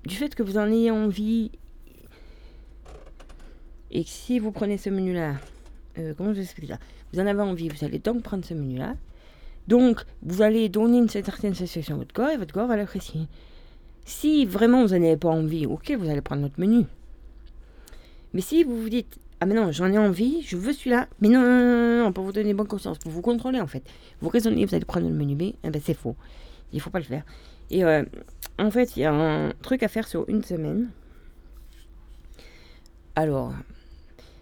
du fait que vous en ayez envie et que si vous prenez ce menu là, comment je vous explique ça? Vous en avez envie, vous allez donc prendre ce menu là. Donc, vous allez donner une certaine sensation à votre corps et votre corps va l'apprécier. Si vraiment vous n'en avez pas envie, ok, vous allez prendre notre menu. Mais si vous vous dites, ah mais non, j'en ai envie, je veux celui-là, mais non, non, non, non, pour vous donner bonne conscience, pour vous contrôler en fait, vous raisonnez, vous allez prendre le menu B, eh ben c'est faux. Il faut pas le faire. Et euh, en fait, il y a un truc à faire sur une semaine. Alors,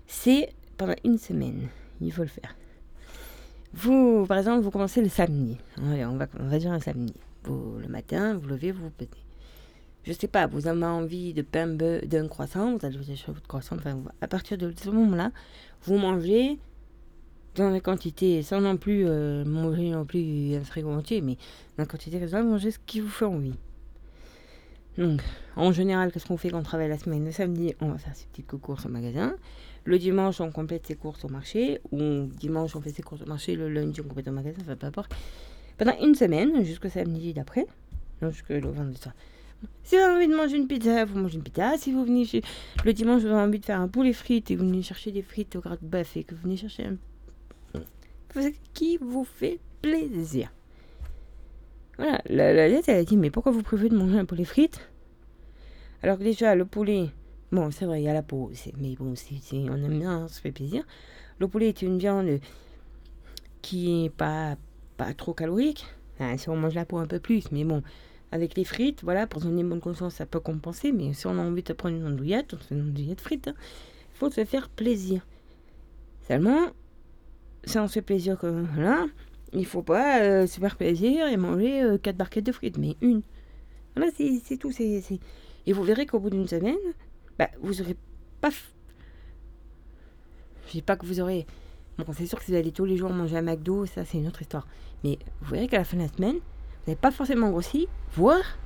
c'est pendant une semaine, il faut le faire. Vous, par exemple, vous commencez le samedi. On, va, dire un samedi. Vous, le matin, vous levez, vous vous. Je sais pas, vous avez envie de pain d'un croissant, vous allez vous acheter votre croissant. Enfin, à partir de ce moment-là, vous mangez dans la quantité, sans non plus euh, manger non plus un frigo entier, mais dans la quantité raisonnable, mangez ce qui vous fait envie. Donc, en général, qu'est-ce qu'on fait quand on travaille la semaine? Le samedi, on va faire ses petites courses au magasin. Le dimanche, on complète ses courses au marché. Ou dimanche, on fait ses courses au marché. Le lundi, on complète au magasin. Enfin, peu importe. Pendant une semaine, jusqu'au samedi d'après. Non, jusqu'au vendredi soir. Si vous avez envie de manger une pizza, vous mangez une pizza. Si vous venez chez... le dimanche, vous avez envie de faire un poulet frites et vous venez chercher des frites au gras de et que vous venez chercher un. Qui vous fait plaisir. Voilà, la, lettre, elle a dit Mais pourquoi vous préférez de manger un poulet frites? Alors que déjà, le poulet, Bon, c'est vrai, il y a la peau, mais bon, c'est- on aime bien, on se fait plaisir. Le poulet est une viande qui est pas, pas trop calorique. Si on mange la peau un peu plus, mais bon, avec les frites, voilà, pour donner une bonne conscience, ça peut compenser. Mais si on a envie de prendre une andouillette, on fait une andouillette frite. Il faut se faire plaisir. Seulement, si on se fait plaisir comme voilà, il faut pas euh, se faire plaisir et manger euh, quatre barquettes de frites, mais une. Voilà, c'est tout. c'est- Et vous verrez qu'au bout d'une semaine, bah, vous aurez pas. f- Je dis pas que vous aurez. Bon, c'est sûr que si vous allez tous les jours manger à McDo, ça c'est une autre histoire. Mais vous verrez qu'à la fin de la semaine, vous n'avez pas forcément grossi, voire,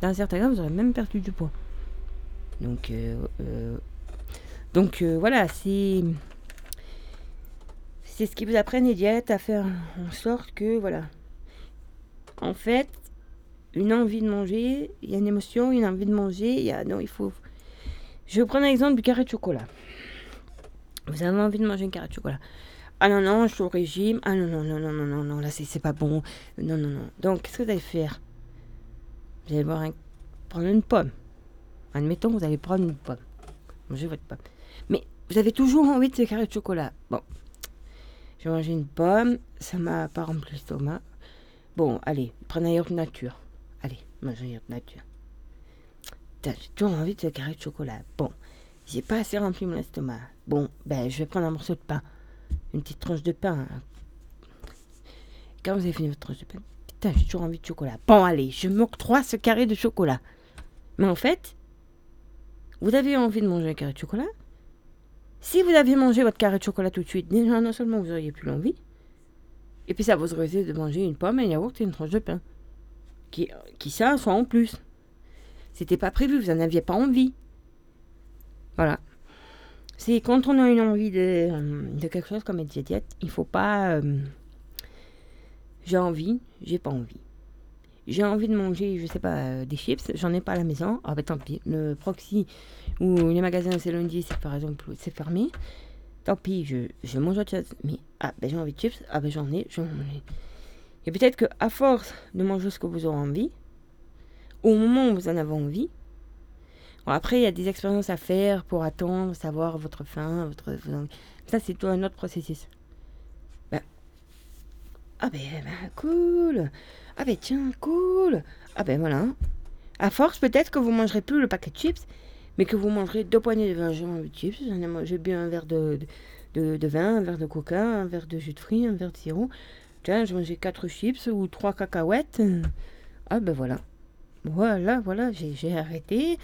dans certains cas, vous aurez même perdu du poids. Donc, euh, euh, donc euh, voilà, c'est. C'est ce qui vous apprennent les diètes à faire en sorte que, voilà. En fait, une envie de manger, il y a une émotion, une envie de manger, il y a. Non, il faut. Je vais prendre l'exemple du carré de chocolat. Vous avez envie de manger un carré de chocolat. Ah non, non, je suis au régime. Ah non, non, non, non, non, non, non, là, c'est pas bon. Non, non, non. Donc, qu'est-ce que vous allez faire? Vous allez boire un- prendre une pomme. Admettons, vous allez prendre une pomme. Mangez votre pomme. Mais vous avez toujours envie de ce carré de chocolat. Bon. J'ai mangé une pomme, ça m'a pas rempli l'estomac. Bon, allez, prenez un yaourt nature. Allez, mangez un yaourt nature. Putain, j'ai toujours envie de ce carré de chocolat. Bon, j'ai pas assez rempli mon estomac. Bon, ben, je vais prendre un morceau de pain. Une petite tranche de pain. Quand vous avez fini votre tranche de pain, putain, j'ai toujours envie de chocolat. Bon, allez, je m'octroie ce carré de chocolat. Mais en fait, vous avez envie de manger un carré de chocolat? Si vous aviez mangé votre carré de chocolat tout de suite, non seulement vous auriez plus l'envie, et puis ça vous aurait été de manger une pomme, un yaourt et une tranche de pain. Qui, qui ça, soit en plus. C'était pas prévu, vous n'en aviez pas envie. Voilà. C'est quand on a une envie de, euh, de quelque chose comme une diète, il faut pas. euh, j'ai envie, j'ai pas envie. J'ai envie de manger, je sais pas, euh, des chips, j'en ai pas à la maison. Ah bah tant pis, le proxy ou les magasins c'est lundi, c'est par exemple, c'est fermé. Tant pis, je, je mange autre chose. Mais ah ben j'ai envie de chips, ah ben j'en ai, j'en ai. Et peut-être que à force de manger ce que vous aurez envie, au moment où vous en avez envie, bon, après il y a des expériences à faire pour attendre, savoir votre faim, votre. Ça c'est tout un autre processus. Ben, ah ben, ben, cool. Ah ben tiens, cool. Ah ben voilà. À force, peut-être que vous mangerez plus le paquet de chips, mais que vous mangerez deux poignées de vin. J'ai de chips, j'en ai mangé bien un verre de, de, de vin, un verre de coca, un verre de jus de fruits, un verre de sirop. Tiens, j'ai mangé quatre chips ou trois cacahuètes. Ah ben voilà. Voilà, voilà, j'ai arrêté.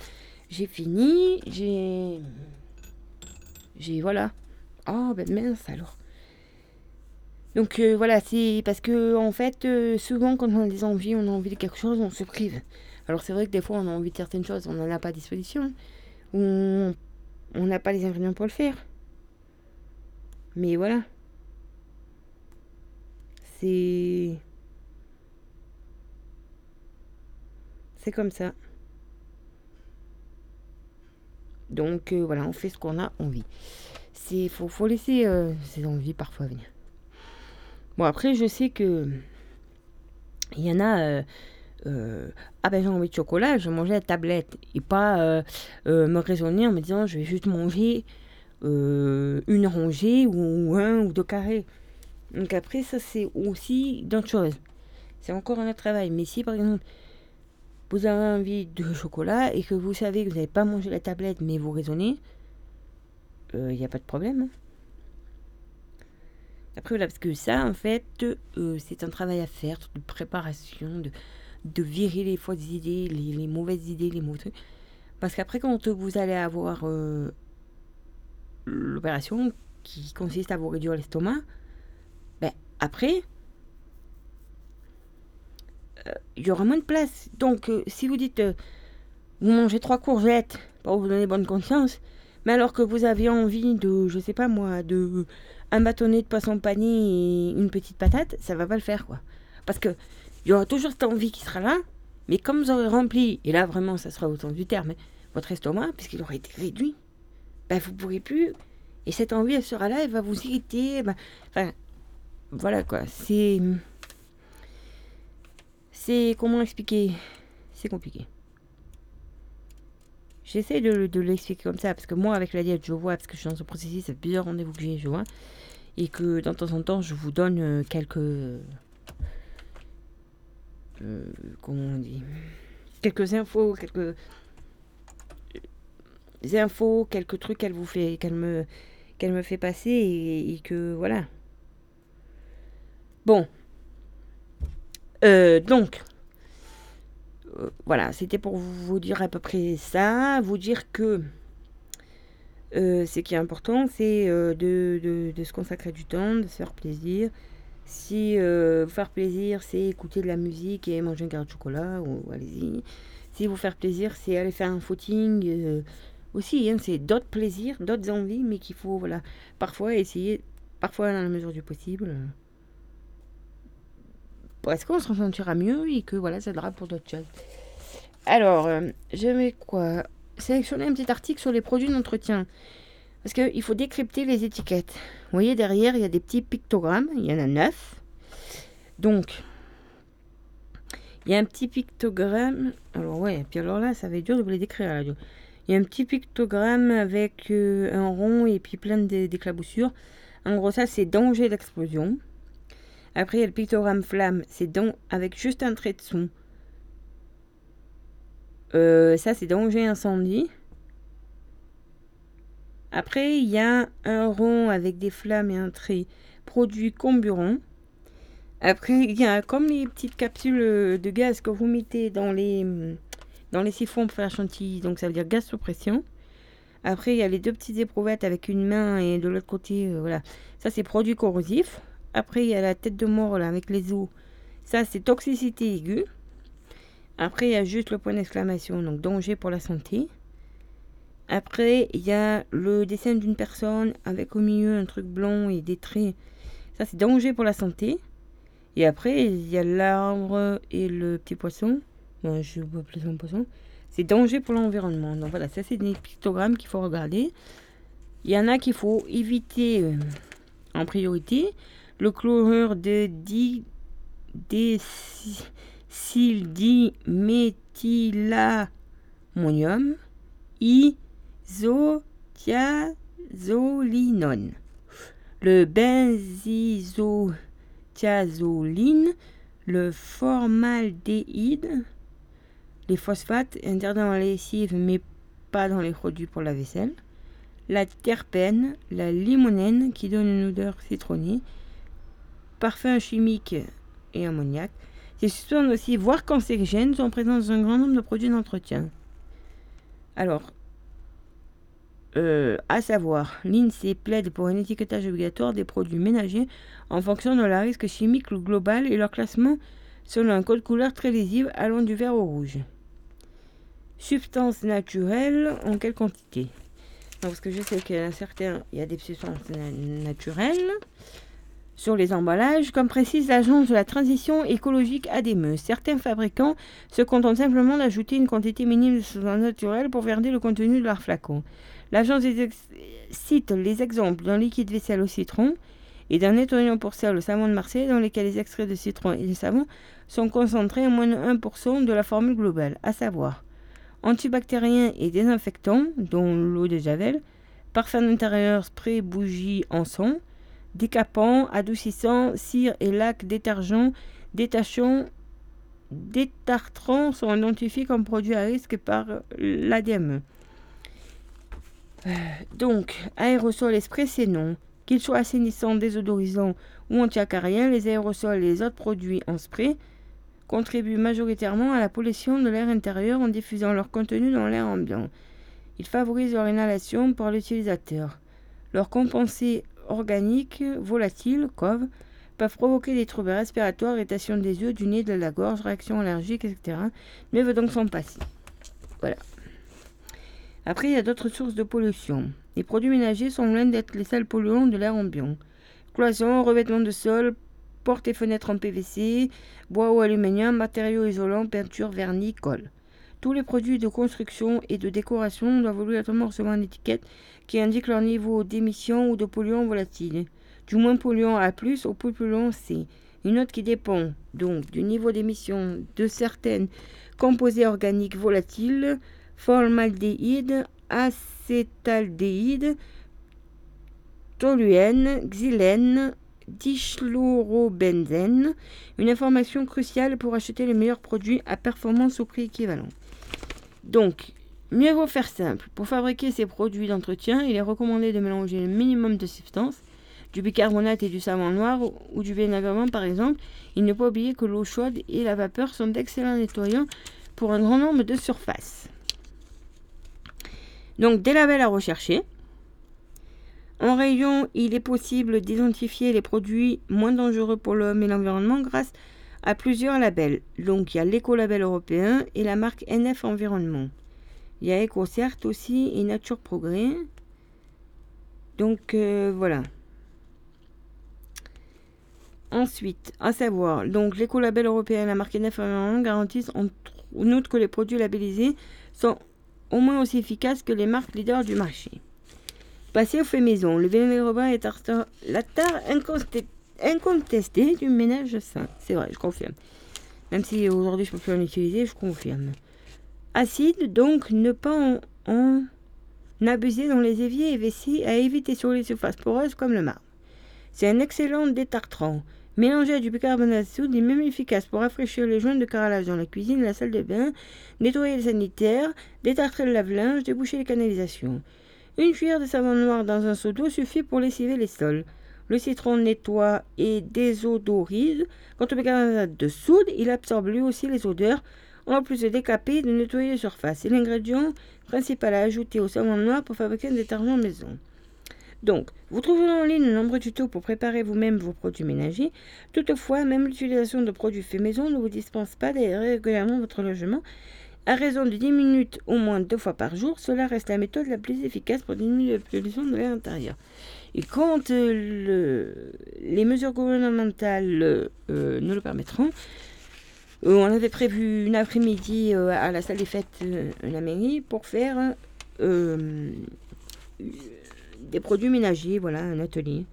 J'ai fini. J'ai. J'ai. Voilà. Oh ben mince alors. Donc euh, voilà, c'est parce que en fait, euh, souvent quand on a des envies, on a envie de quelque chose, on se prive. Alors c'est vrai que des fois on a envie de certaines choses, on n'en a pas à disposition, on n'a pas les ingrédients pour le faire. Mais voilà. C'est. C'est comme ça. Donc euh, voilà, on fait ce qu'on a envie. C'est faut, laisser euh, envies parfois venir. Bon après je sais que il y en a euh, euh, ah ben j'ai envie de chocolat, je vais manger la tablette et pas me raisonner en me disant je vais juste manger une rangée ou, un ou deux carrés. Donc après ça c'est aussi d'autres choses. C'est encore un autre travail. Mais si par exemple vous avez envie de chocolat et que vous savez que vous n'avez pas mangé la tablette mais vous raisonnez, il n'y a pas de problème. hein. Après, voilà, parce que ça, en fait, euh, c'est un travail à faire de préparation, de, virer les fausses idées, les, les mauvaises idées, les mauvais trucs. Parce qu'après, quand vous allez avoir euh, l'opération qui consiste à vous réduire l'estomac, ben, après, euh, il y aura moins de place. Donc, euh, si vous dites, euh, vous mangez trois courgettes pour vous donner bonne conscience, mais alors que vous avez envie de, je sais pas moi, de un bâtonnet de poisson pané et une petite patate, ça va pas le faire quoi. Parce que il y aura toujours cette envie qui sera là, mais comme vous aurez rempli, et là vraiment ça sera au sens du terme, votre estomac, puisqu'il aura été réduit, ben vous pourrez plus, et cette envie elle sera là, elle va vous irriter, ben, enfin, voilà quoi, c'est. C'est. Comment expliquer? C'est compliqué. J'essaie de, l'expliquer comme ça, parce que moi, avec la diète, je vois, parce que je suis dans ce processus, c'est plusieurs rendez-vous que j'ai, je vois, et que dans temps en temps, je vous donne euh, quelques. euh, comment on dit? Quelques infos, quelques. infos, quelques trucs qu'elle vous fait, qu'elle me, qu'elle me fait passer, et que voilà. Bon. Euh, donc, euh, voilà, c'était pour vous dire à peu près ça. Vous dire que euh, ce qui est important, c'est euh, de, de- se consacrer du temps, de se faire plaisir. Si vous faire plaisir, c'est écouter de la musique et manger un carré de chocolat, ou allez-y. Si vous faire plaisir, c'est aller faire un footing. aussi, hein, c'est d'autres plaisirs, d'autres envies, mais qu'il faut voilà, parfois essayer, parfois dans la mesure du possible. Parce qu'on se sentira mieux et que voilà, ça aidera pour d'autres choses. Alors, euh, je vais quoi? Sélectionner un petit article sur les produits d'entretien. Parce qu'il faut décrypter les étiquettes. Vous voyez, derrière, il y a des petits pictogrammes. Il y en a neuf. Donc, il y a un petit pictogramme. Alors, ouais, puis alors là, ça va être dur de vous les décrire à la radio. Il y a un petit pictogramme avec euh, un rond et puis plein d'é- d'éclaboussures. En gros, ça, c'est danger d'explosion. Après, il y a le pictogramme flamme. C'est don avec juste un trait de son. Euh, ça, c'est danger incendie. Après, il y a un rond avec des flammes et un trait produit comburant. Après, il y a comme les petites capsules de gaz que vous mettez dans les, dans les siphons pour faire chantilly. Donc, ça veut dire gaz sous pression. Après, il y a les deux petites éprouvettes avec une main et de l'autre côté, euh, voilà. Ça, c'est produit corrosif. Après, il y a la tête de mort là, avec les os. Ça, c'est toxicité aiguë. Après, il y a juste le point d'exclamation, donc danger pour la santé. Après, il y a le dessin d'une personne avec au milieu un truc blanc et des traits. Ça, c'est danger pour la santé. Et après, il y a l'arbre et le petit poisson. Bon, je vais appeler ça un poisson. C'est danger pour l'environnement. Donc voilà, ça, c'est des pictogrammes qu'il faut regarder. Il y en a qu'il faut éviter euh, en priorité. Le chlorure de di, isothiazolinone. Le benzisothiazoline, le formaldéhyde, les phosphates interdits dans la lessive mais pas dans les produits pour la vaisselle, la terpène, la limonène qui donne une odeur citronnée, parfum chimique et ammoniac. Ces substances aussi, voire cancérigènes, sont présentes dans un grand nombre de produits d'entretien. Alors, euh, à savoir, l'INSEE plaide pour un étiquetage obligatoire des produits ménagers en fonction de la risque chimique global et leur classement selon un code couleur très lisible allant du vert au rouge. Substances naturelles, en quelle quantité? Parce que je sais qu'il y a y a des substances na- naturelles sur les emballages, comme précise l'agence de la transition écologique ADME. Certains fabricants se contentent simplement d'ajouter une quantité minime de substances naturelles pour garder le contenu de leur flacon. L'agence cite les exemples d'un liquide vaisselle au citron et d'un nettoyant pour sel au savon de Marseille dans lesquels les extraits de citron et de savon sont concentrés à moins de 1% de la formule globale, à savoir antibactériens et désinfectants, dont l'eau de Javel, parfum d'intérieur, spray, bougie, encens, décapants, adoucissants, cire et lac, détergents, détachants, détartrants sont identifiés comme produits à risque par l'ADME. Euh, Donc, aérosols et sprays, c'est non. Qu'ils soient assainissants, désodorisants ou antiacariens, les aérosols et les autres produits en spray contribuent majoritairement à la pollution de l'air intérieur en diffusant leur contenu dans l'air ambiant. Ils favorisent leur inhalation par l'utilisateur. Compensés organiques volatiles, COV, peuvent provoquer des troubles respiratoires, irritation des yeux, du nez, de la gorge, réactions allergiques, etc. Mieux vaut donc s'en passer. Voilà. Après, il y a d'autres sources de pollution. Les produits ménagers sont loin d'être les seuls polluants de l'air ambiant. Cloisons, revêtements de sol, portes et fenêtres en PVC, bois ou aluminium, matériaux isolants, peinture, vernis, colle. Tous les produits de construction et de décoration doivent obligatoirement recevoir une étiquette qui indique leur niveau d'émission ou de polluants volatiles. Du moins polluant A+, au plus polluant C. Une note qui dépend donc du niveau d'émission de certaines composés organiques volatiles, formaldéhyde, acétaldéhyde, toluène, xylène, dichlorobenzène. Une information cruciale pour acheter les meilleurs produits à performance au prix équivalent. Donc, mieux vaut faire simple. Pour fabriquer ces produits d'entretien, il est recommandé de mélanger le minimum de substances du bicarbonate et du savon noir ou du vinaigre par exemple, il ne faut pas oublier que l'eau chaude et la vapeur sont d'excellents nettoyants pour un grand nombre de surfaces. Donc des labels à rechercher. En rayon, il est possible d'identifier les produits moins dangereux pour l'homme et l'environnement grâce à plusieurs labels. Donc il y a l'écolabel européen et la marque NF Environnement. Il y a EcoCert aussi et Nature Progrès. Donc euh, voilà. Ensuite, à savoir, donc l'écolabel européen et la marque NF Environnement garantissent en outre que les produits labellisés sont au moins aussi efficaces que les marques leaders du marché. Passer au fait maison, le vinaigre blanc est la tare incontestée du ménage sain. C'est vrai, je confirme. Même si aujourd'hui je ne peux plus en utiliser, je confirme. Acide, donc ne pas en, abuser dans les éviers et vessies à éviter sur les surfaces poreuses comme le marbre. C'est un excellent détartrant. Mélangé à du bicarbonate de soude, il est même efficace pour rafraîchir les joints de carrelage dans la cuisine la salle de bain, nettoyer les sanitaires, détartrer le lave-linge, déboucher les canalisations. Une cuillère de savon noir dans un seau d'eau suffit pour lessiver les sols. Le citron nettoie et désodorise. Quant au bicarbonate de soude, il absorbe lui aussi les odeurs, en plus de décaper de nettoyer les surfaces. C'est l'ingrédient principal à ajouter au savon noir pour fabriquer un détergent maison. Donc, vous trouverez en ligne de nombreux tutos pour préparer vous-même vos produits ménagers. Toutefois, même l'utilisation de produits faits maison ne vous dispense pas d'aérer régulièrement votre logement. À raison de 10 minutes au moins deux fois par jour, cela reste la méthode la plus efficace pour diminuer la pollution de l'air intérieur. Et quand euh, les mesures gouvernementales euh, nous le permettront, euh, on avait prévu une après-midi à la salle des fêtes de la mairie pour faire des produits ménagers, voilà, un atelier.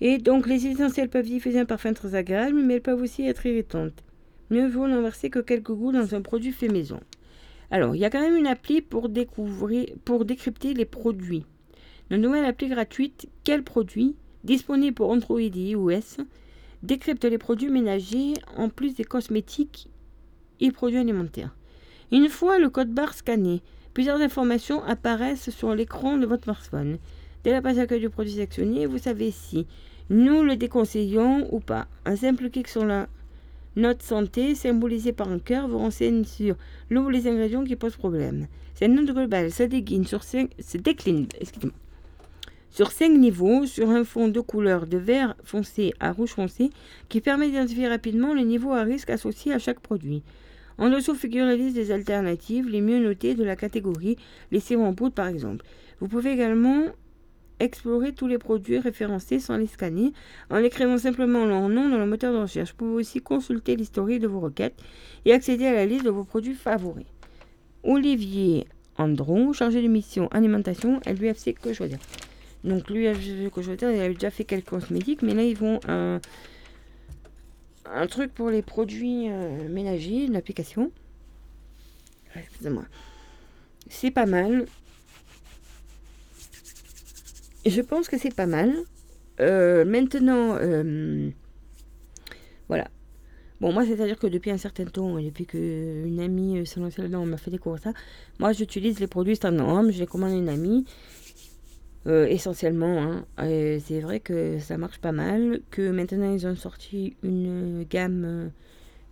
Et donc les essentiels peuvent diffuser un parfum très agréable, mais elles peuvent aussi être irritantes. Mieux vaut n'en verser que quelques goûts dans un produit fait maison. Alors, il y a quand même une appli pour décrypter les produits. Une nouvelle appli gratuite, Quel produit disponible pour Android et iOS, décrypte les produits ménagers en plus des cosmétiques et produits alimentaires. Une fois le code barre scanné, plusieurs informations apparaissent sur l'écran de votre smartphone. Dès la page d'accueil du produit sélectionné, vous savez si nous le déconseillons ou pas. Un simple clic sur la note santé, symbolisée par un cœur, vous renseigne sur l'eau ou les ingrédients qui posent problème. Cette note globale se décline sur 5, se décline, sur 5 niveaux, sur un fond de couleur de vert foncé à rouge foncé, qui permet d'identifier rapidement les niveaux à risque associés à chaque produit. En dessous figure la liste des alternatives les mieux notées de la catégorie, les sirop en poudre par exemple. Vous pouvez également explorer tous les produits référencés sans les scanner en écrivant simplement leur nom dans le moteur de recherche. Vous pouvez aussi consulter l'historique de vos requêtes et accéder à la liste de vos produits favoris. Olivier Andron, chargé de mission alimentation l'UFC Que Choisir. Donc l'UFC Que Choisir, il avait déjà fait quelques cosmétiques, mais là ils vont un, un truc pour les produits euh, ménagers, une application. Excusez-moi. C'est pas mal je pense que c'est pas mal. Euh, maintenant, euh, voilà. Bon, moi, c'est-à-dire que depuis un certain temps, depuis qu'une amie s'est lancée là-dedans, on m'a fait découvrir ça, moi, j'utilise les produits standard. Je les commande à une amie, euh, essentiellement. Hein. c'est vrai que ça marche pas mal, que maintenant, ils ont sorti une gamme,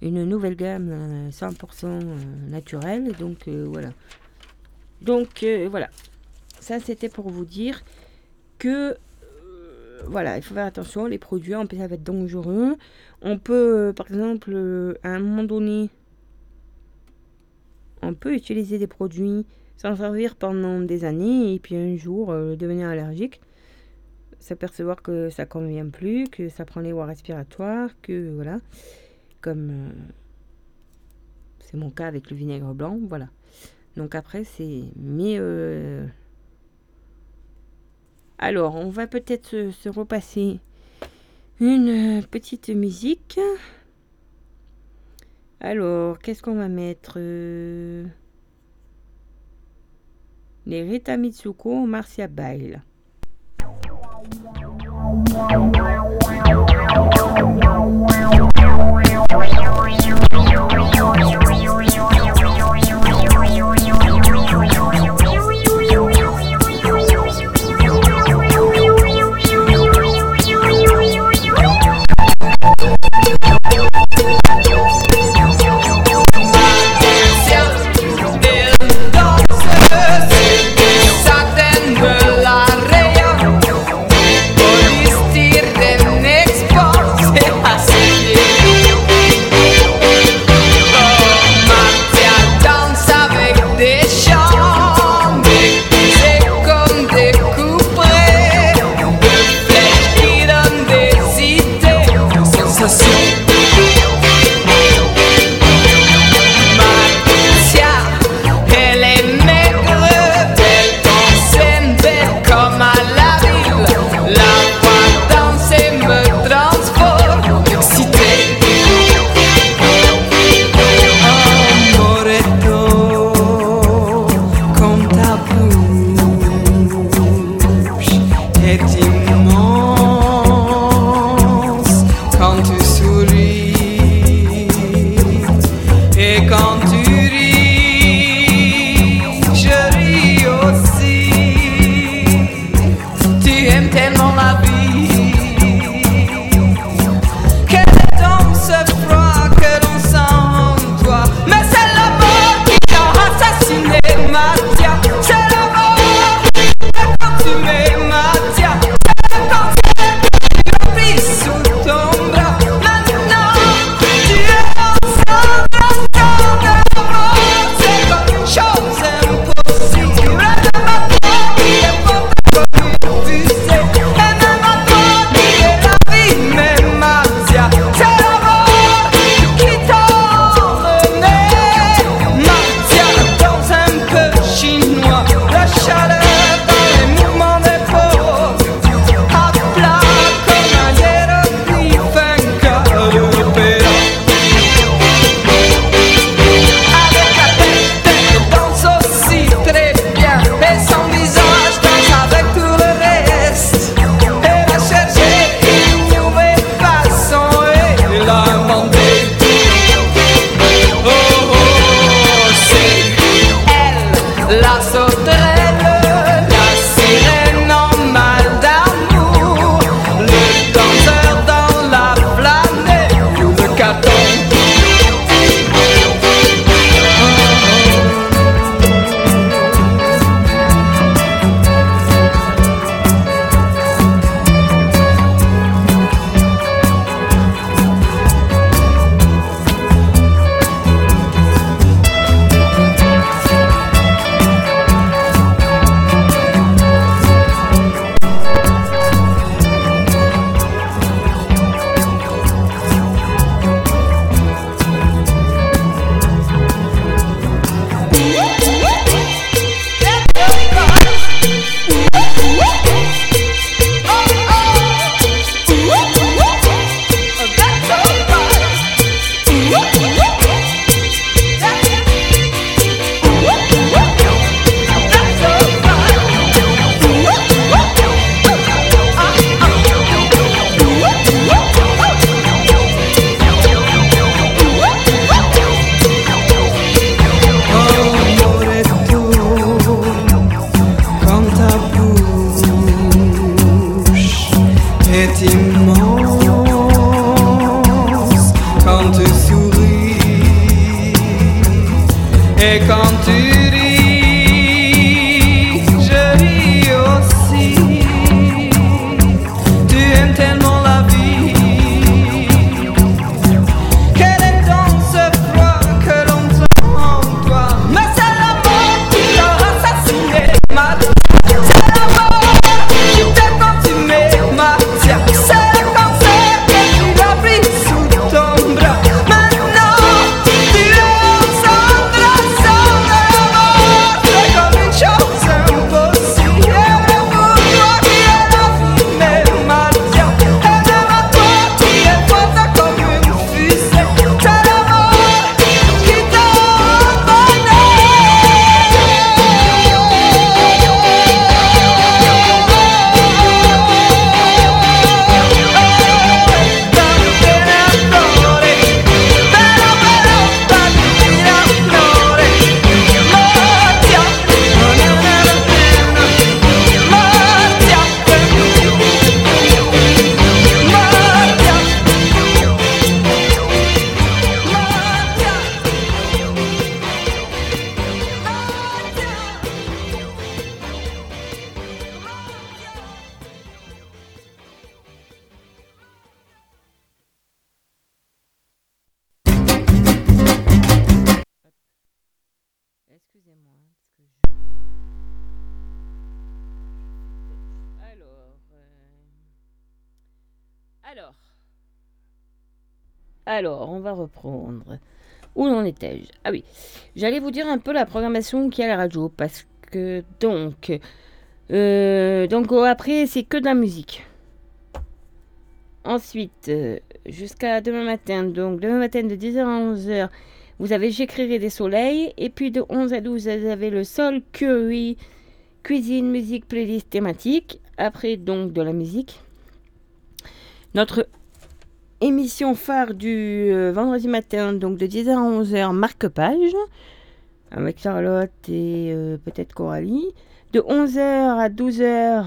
une nouvelle gamme 100% naturelle. Donc, voilà. Donc, voilà. Ça, c'était pour vous dire que euh, voilà, il faut faire attention, les produits en peut être dangereux. On peut, euh, par exemple, euh, à un moment donné, on peut utiliser des produits, s'en servir pendant des années, et puis un jour devenir allergique, s'apercevoir que ça convient plus, que ça prend les voies respiratoires, que voilà, comme c'est mon cas avec le vinaigre blanc, voilà. Donc après, c'est... Mais... Alors, on va peut-être se, repasser une petite musique. Alors, qu'est-ce qu'on va mettre euh, Les Rita Mitsuko Marcia Bail. Où en étais-je? Ah oui, j'allais vous dire un peu la programmation qu'il y a à la radio, parce que donc, euh, donc oh, après c'est que de la musique. Ensuite, euh, jusqu'à demain matin, donc demain matin de 10h à 11h, vous avez J'écrirai des soleils, et puis de 11 à 12, vous avez le sol, curry, cuisine, musique, playlist thématique. Après donc de la musique. Notre émission phare du euh, vendredi matin, donc de 10h à 11h, marque-page, avec Charlotte et euh, peut-être Coralie. De 11h à 12h,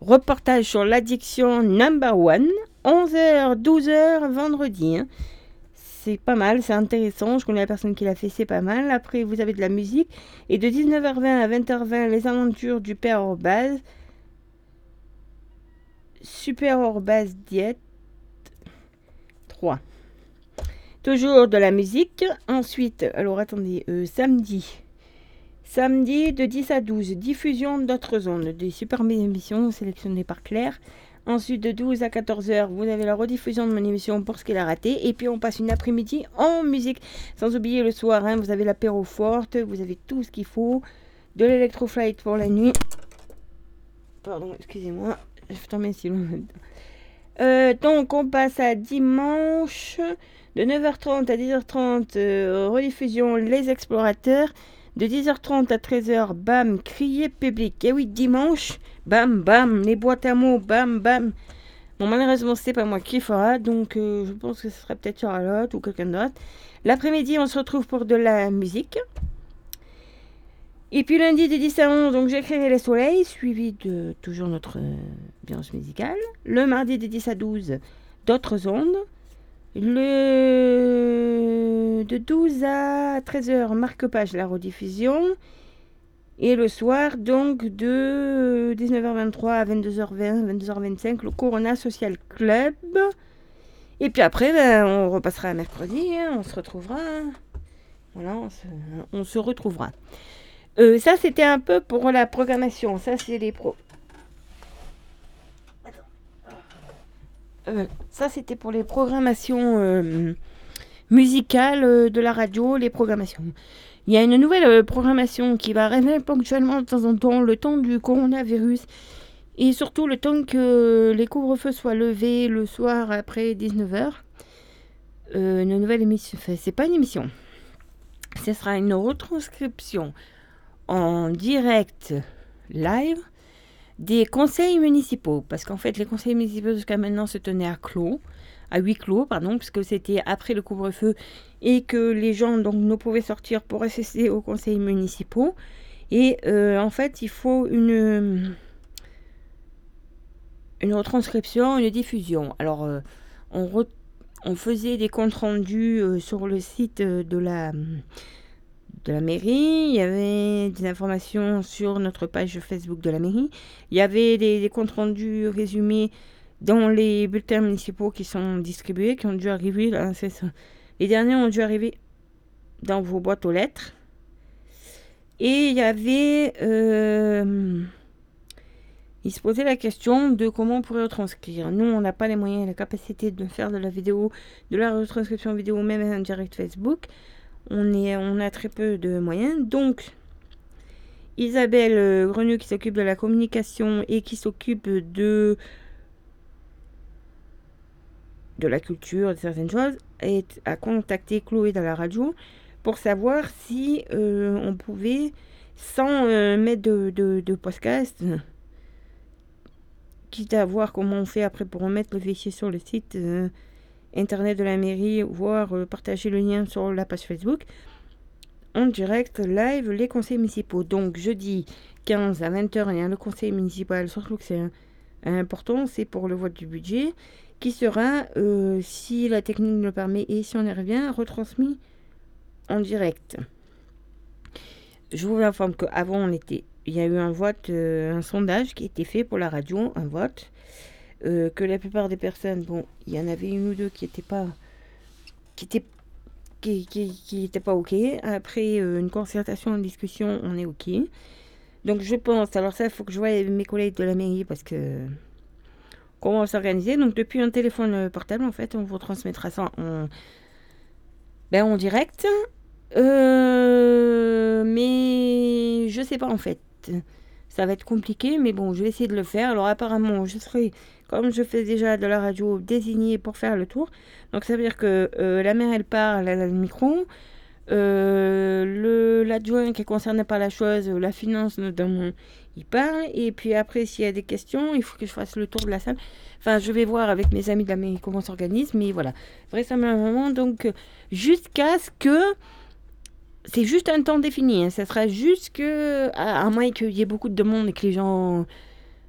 reportage sur l'addiction number one. 11h, 12h, vendredi. Hein. C'est pas mal, c'est intéressant. Je connais la personne qui l'a fait, c'est pas mal. Après, vous avez de la musique. Et de 19h20 à 20h20, les aventures du père Orbaz. Super Orbaz Diète. Toujours de la musique. Ensuite, alors attendez, euh, samedi. Samedi de 10 à 12, diffusion d'autres ondes. Des super émissions sélectionnées par Claire. Ensuite, de 12 à 14h, vous avez la rediffusion de mon émission pour ce qu'elle a raté. Et puis, on passe une après-midi en musique. Sans oublier le soir, hein, vous avez l'apéro forte, vous avez tout ce qu'il faut. De l'électroflight pour la nuit. Pardon, excusez-moi. Je tomber si loin. Euh, donc on passe à dimanche de 9h30 à 10h30 euh, rediffusion Les Explorateurs. De 10h30 à 13h, bam, crier public. Et oui, dimanche, bam, bam, les boîtes à mots, bam, bam. Bon, malheureusement, c'est pas moi qui fera, donc euh, je pense que ce sera peut-être Charlotte ou quelqu'un d'autre. L'après-midi, on se retrouve pour de la musique. Et puis lundi de 10 à 11, donc j'écrirai les soleils, suivi de toujours notre euh, musicale. Le mardi de 10 à 12, d'autres ondes. Le de 12 à 13h, marque-page, la rediffusion. Et le soir, donc, de 19h23 à 22h20, 22h25, le Corona Social Club. Et puis après, ben, on repassera mercredi, hein, on se retrouvera. Voilà, on se retrouvera. Euh, ça, c'était un peu pour la programmation. Ça, c'est les pros. Euh, ça, c'était pour les programmations euh, musicales de la radio, les programmations. Il y a une nouvelle programmation qui va arriver ponctuellement de temps en temps, le temps du coronavirus. Et surtout le temps que les couvre-feux soient levés le soir après 19h. une nouvelle émission. Enfin, c'est pas une émission. Ce sera une retranscription en direct live des conseils municipaux. Parce qu'en fait, les conseils municipaux jusqu'à maintenant se tenaient à clos, à huis clos, pardon, puisque c'était après le couvre-feu et que les gens donc ne pouvaient sortir pour assister aux conseils municipaux. Et euh, en fait, il faut une, une retranscription, une diffusion. Alors, euh, on, faisait des comptes rendus euh, sur le site de la de la mairie, il y avait des informations sur notre page Facebook de la mairie, il y avait des, comptes rendus résumés dans les bulletins municipaux qui sont distribués, qui ont dû arriver, là, Les derniers ont dû arriver dans vos boîtes aux lettres. Et il y avait... Euh, se posait la question de comment on pourrait retranscrire. Nous, on n'a pas les moyens et la capacité de faire de la vidéo, de la retranscription vidéo, même en direct Facebook on, a très peu de moyens. Donc, Isabelle euh, Grenu qui s'occupe de la communication et qui s'occupe de de la culture, de certaines choses, est, a contacté Chloé dans la radio pour savoir si euh, on pouvait, sans euh, mettre de, de, podcast, quitte à voir comment on fait après pour remettre le fichier sur le site, internet de la mairie, voire euh, partager le lien sur la page Facebook. En direct, live, les conseils municipaux. Donc jeudi 15 à 20h, il a le conseil municipal, surtout que c'est important, c'est pour le vote du budget, qui sera, euh, si la technique le permet et si on y revient, retransmis en direct. Je vous informe qu'avant, on était, il y a eu un vote, euh, un sondage qui a été fait pour la radio, un vote. Euh, que la plupart des personnes, bon, il y en avait une ou deux qui n'étaient pas, qui étaient, qui, qui, pas ok. Après euh, une concertation, une discussion, on est ok. Donc je pense, alors ça, il faut que je voie mes collègues de la mairie parce que comment s'organiser. Donc depuis un téléphone portable, en fait, on vous transmettra ça en, ben, en direct. Euh, mais je sais pas en fait. Ça va être compliqué, mais bon, je vais essayer de le faire. Alors apparemment, je serai, comme je fais déjà de la radio, désignée pour faire le tour. Donc ça veut dire que euh, la mère, elle parle, elle a le micro. Euh, l'adjoint qui est concerné par la chose, la finance notamment, il parle. Et puis après, s'il y a des questions, il faut que je fasse le tour de la salle. Enfin, je vais voir avec mes amis de la mairie comment s'organise. Mais voilà, vraisemblablement, donc, jusqu'à ce que c'est juste un temps défini. Hein. Ça sera juste que, à, moins qu'il y ait beaucoup de demandes et que les gens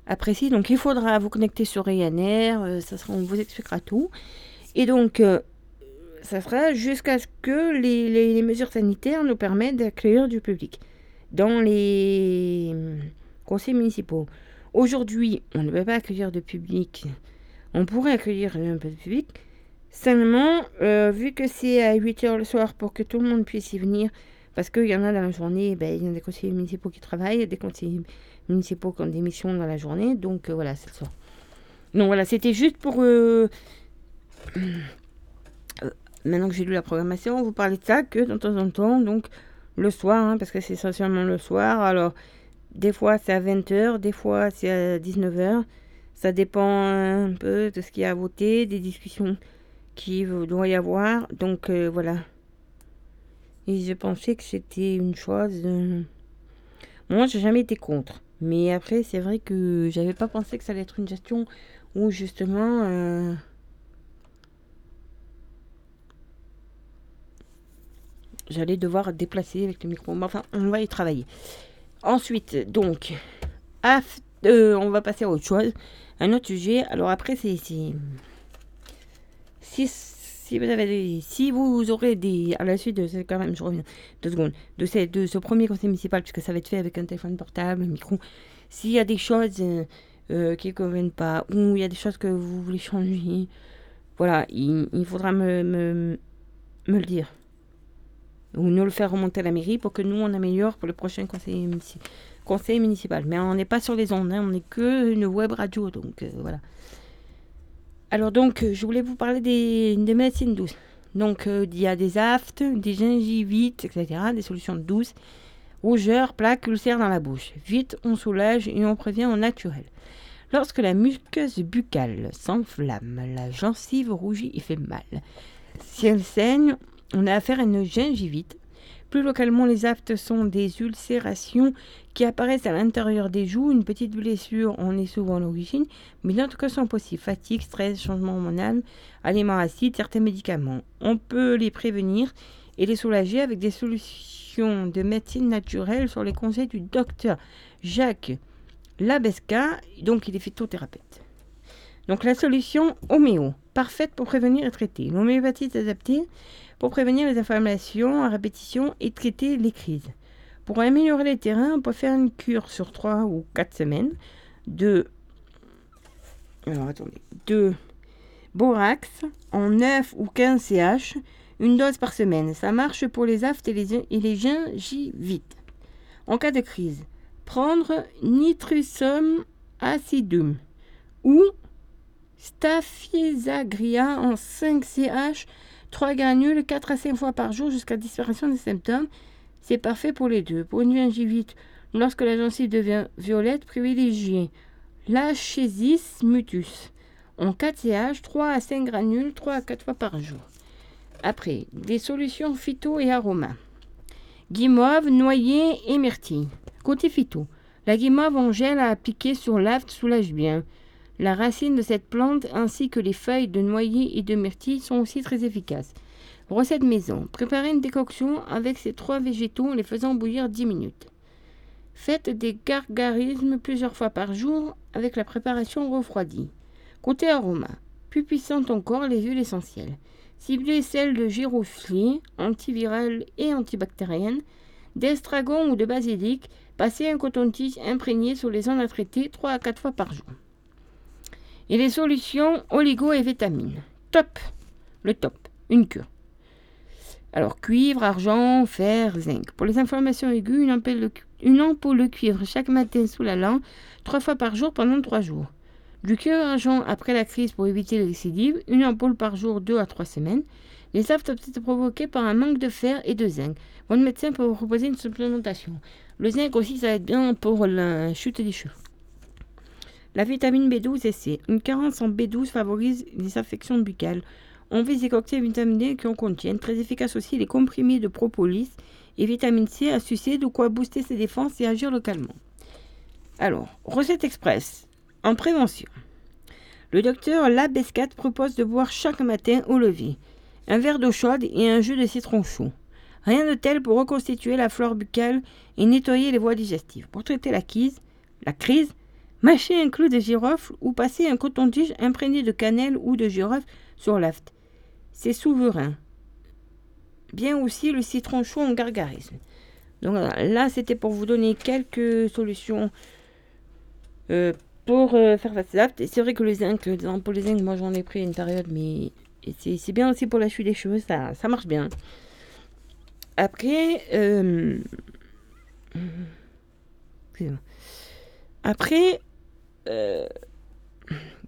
apprécient. Donc, il faudra vous connecter sur Ryanair. Euh, ça sera, on vous expliquera tout. Et donc, euh, ça sera jusqu'à ce que les, mesures sanitaires nous permettent d'accueillir du public dans les hum, conseils municipaux. Aujourd'hui, on ne peut pas accueillir de public. On pourrait accueillir un peu de public, Seulement, euh, vu que c'est à 8h le soir pour que tout le monde puisse y venir, parce qu'il y en a dans la journée, ben, il y a des conseillers municipaux qui travaillent, des conseillers municipaux qui ont des missions dans la journée, donc euh, voilà, c'est soir. Donc voilà, c'était juste pour... Euh, maintenant que j'ai lu la programmation, vous parler de ça, que de temps en temps, donc le soir, hein, parce que c'est essentiellement le soir, alors des fois c'est à 20h, des fois c'est à 19h, ça dépend un peu de ce qu'il y a à voter, des discussions qui doit y avoir. Donc euh, voilà. Et je pensais que c'était une chose. Euh, moi, j'ai jamais été contre. Mais après, c'est vrai que j'avais pas pensé que ça allait être une gestion où justement. Euh, j'allais devoir déplacer avec le micro. Enfin, on va y travailler. Ensuite, donc, on va passer à autre chose. Un autre sujet. Alors après, c'est si, vous avez si vous aurez des à la suite de quand même je reviens deux secondes de, de ce premier conseil municipal puisque ça va être fait avec un téléphone portable un micro s'il y a des choses euh, euh, qui ne conviennent pas ou il y a des choses que vous voulez changer voilà il, faudra me, le dire. Ou nous le faire remonter à la mairie pour que nous on améliore pour le prochain conseil, conseil municipal. Mais on n'est pas sur les ondes hein, on n'est que une web radio donc euh, voilà alors donc, euh, je voulais vous parler des, médecines douces. Donc, euh, il y a des aftes, des gingivites, etc., des solutions douces, rougeur, plaques, ulcères dans la bouche. Vite, on soulage et on prévient au naturel. Lorsque la muqueuse buccale s'enflamme, la gencive rougit et fait mal. Si elle saigne, on a affaire à une gingivite. Plus localement, les aftes sont des ulcérations qui apparaissent à l'intérieur des joues. Une petite blessure en est souvent l'origine, mais d'autres cas sont possibles. Fatigue, stress, changement hormonal, aliments acides, certains médicaments. On peut les prévenir et les soulager avec des solutions de médecine naturelle sur les conseils du docteur Jacques Labesca, donc il est phytothérapeute. Donc la solution homéo, parfaite pour prévenir et traiter. L'homéopathie est adaptée pour prévenir les inflammations à répétition et traiter les crises. Pour améliorer les terrains, on peut faire une cure sur 3 ou 4 semaines de, borax en 9 ou 15 CH, une dose par semaine. Ça marche pour les aftes et les, et les gingivites. En cas de crise, prendre nitrosum acidum ou Staphysagria en 5 CH, 3 granules 4 à 5 fois par jour jusqu'à disparition des symptômes. C'est parfait pour les deux. Pour une gingivite, lorsque la gencive devient violette, privilégiez l'Achesis mutus. En 4 CH, 3 à 5 granules, 3 à 4 fois par jour. Après, des solutions phyto et aromas. Guimauve, noyer et myrtille. Côté phyto, la guimauve en gel à appliquer sur l'aft soulage bien. La racine de cette plante ainsi que les feuilles de noyer et de myrtille sont aussi très efficaces. Recette maison. Préparez une décoction avec ces trois végétaux en les faisant bouillir 10 minutes. Faites des gargarismes plusieurs fois par jour avec la préparation refroidie. Côté aroma. Plus puissante encore, les huiles essentielles. Ciblez celles de giroflier, antivirale et antibactérienne, d'estragon ou de basilic. Passez un coton-tige imprégné sur les zones à traiter 3 à 4 fois par jour. Et les solutions oligo et vitamines. Top Le top. Une cure. Alors, cuivre, argent, fer, zinc. Pour les inflammations aiguës, une ampoule, de, cuivre chaque matin sous la langue, trois fois par jour pendant trois jours. Du curage après la crise pour éviter les récidives, une ampoule par jour, 2 à 3 semaines. Les symptômes peuvent être provoqués par un manque de fer et de zinc. Votre médecin peut vous proposer une supplémentation. Le zinc aussi, ça va être bien pour la chute des cheveux. La vitamine B12 et C. Une carence en B12 favorise les affections buccales. On vise les cocktails vitamine D qui en contiennent. Très efficace aussi les comprimés de propolis et vitamine C à sucer, de quoi booster ses défenses et agir localement. Alors, recette express. En prévention. Le docteur Labescat propose de boire chaque matin au lever un verre d'eau chaude et un jus de citron chaud. Rien de tel pour reconstituer la flore buccale et nettoyer les voies digestives. Pour traiter la crise, la crise, mâcher un clou de girofle ou passer un coton-tige imprégné de cannelle ou de girofle sur l'aft. C'est souverain. Bien aussi le citron chaud en gargarisme. Donc là, c'était pour vous donner quelques solutions euh, pour euh, faire face à l'aft. C'est vrai que les zinc, pour les zinc, moi j'en ai pris une période, mais c'est bien aussi pour la chute des cheveux, ça, ça marche bien. Après, euh, après, euh,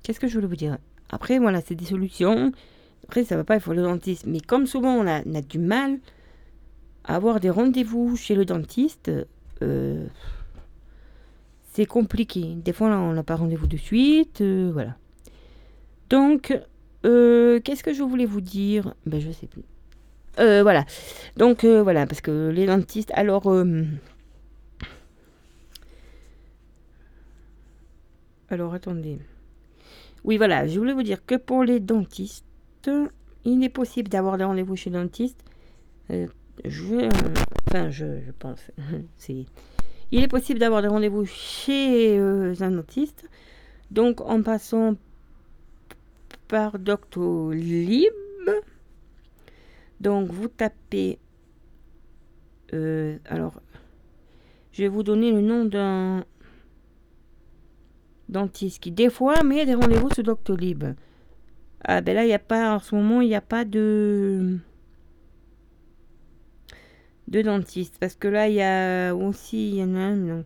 qu'est-ce que je voulais vous dire? Après, voilà, c'est des solutions. Après, ça va pas, il faut le dentiste. Mais comme souvent, on a, du mal à avoir des rendez-vous chez le dentiste, euh, c'est compliqué. Des fois, on n'a pas rendez-vous de suite, voilà. Donc, euh, qu'est-ce que je voulais vous dire? Ben, je sais plus. Euh, voilà. Donc, euh, voilà, parce que les dentistes. Alors. Alors, attendez. Oui, voilà, je voulais vous dire que pour les dentistes, il est possible d'avoir des rendez-vous chez le dentiste. je, enfin, je, pense. c'est, il est possible d'avoir des rendez-vous chez un dentiste. Donc, en passant par Doctolib. Donc vous tapez. Euh, alors, je vais vous donner le nom d'un dentiste qui, des fois, met des rendez-vous sur Doctolib. Ah ben là, il n'y a pas, en ce moment, il n'y a pas de de dentiste. Parce que là, il y a aussi, il y en a un,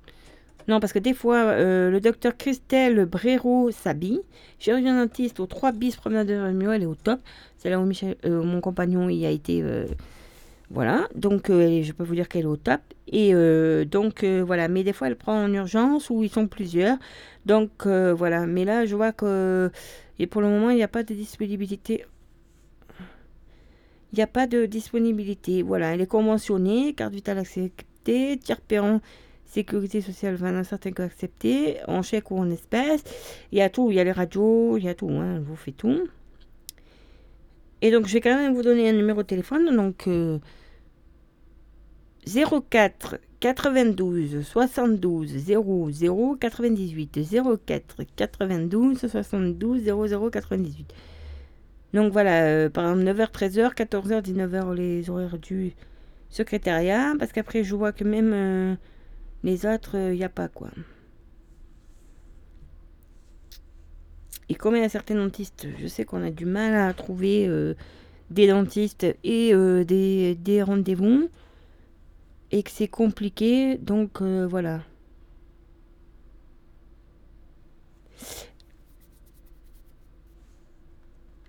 non, parce que des fois, euh, le docteur Christelle Brero s'habille. Chirurgien dentiste au 3 bis promenade de Rémio, elle est au top. C'est là où euh, mon compagnon y a été. Euh, voilà, donc je peux vous dire qu'elle est au top. Et donc voilà, mais des fois elle prend en urgence ou ils sont plusieurs. Donc voilà, mais là je vois que. Et pour le moment, il n'y a pas de disponibilité. Il n'y a pas de disponibilité. Voilà, elle est conventionnée, carte vitale acceptée, tiers pérant sécurité sociale, va un certain cas accepté, en chèque ou en espèces. Il y a tout, il y a les radios, il y a tout, hein, vous fait tout. Et donc, je vais quand même vous donner un numéro de téléphone. Donc, 04 92 72 00 98 04 92 72 00 98. Donc voilà, euh, par exemple 9h, 13h, 14h, 19h les horaires du secrétariat. Parce qu'après je vois que même euh, les autres, il euh, n'y a pas quoi. Et comme il y a certains dentistes, je sais qu'on a du mal à trouver des dentistes et des rendez-vous. Et que c'est compliqué. Donc voilà.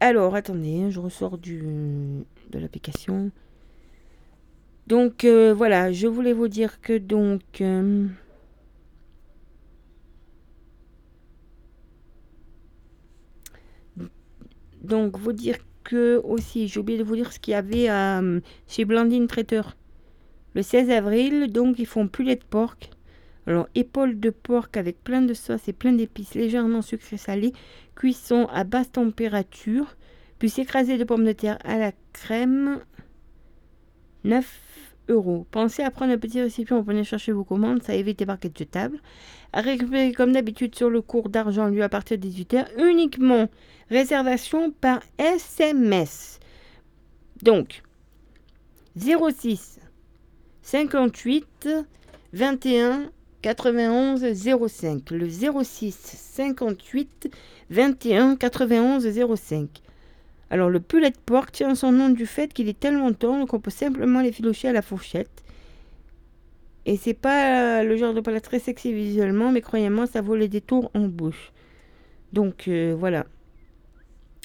Alors, attendez, hein, je ressors du, de l'application. Donc euh, voilà, je voulais vous dire que donc... Euh, donc vous dire que aussi, j'ai oublié de vous dire ce qu'il y avait euh, chez Blandine Traiteur. Le 16 avril, donc ils font poulet de porc. Alors, épaule de porc avec plein de sauce et plein d'épices légèrement sucrées salées, cuisson à basse température, puis écrasé de pommes de terre à la crème. 9 euros. Pensez à prendre un petit récipient pour venir chercher vos commandes, ça évite les barquettes jetables. À récupérer comme d'habitude sur le cours d'argent lui à partir de 18h, uniquement réservation par SMS. Donc, 06 58 21 91 05. Le 06 58 21 91 05. Alors le poulet de porc tient son nom du fait qu'il est tellement tendre qu'on peut simplement les filocher à la fourchette. Et c'est pas le genre de plat très sexy visuellement, mais croyez-moi, ça vaut les détours en bouche. Donc euh, voilà.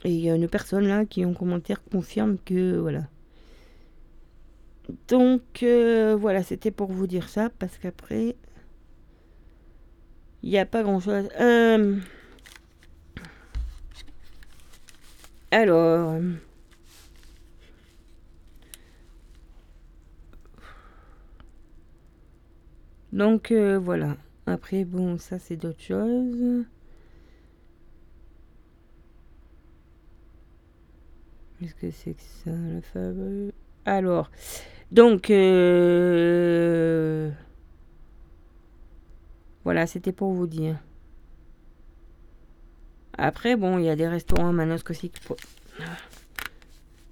Et il y a une personne là qui en commentaire confirme que voilà. Donc euh, voilà, c'était pour vous dire ça parce qu'après il n'y a pas grand chose. Euh, alors. Donc euh, voilà. Après, bon, ça c'est d'autres choses. Qu'est-ce que c'est que ça, le fameux? Alors, donc, euh, voilà, c'était pour vous dire. Après, bon, il y a des restaurants à Manosque aussi qui, pro-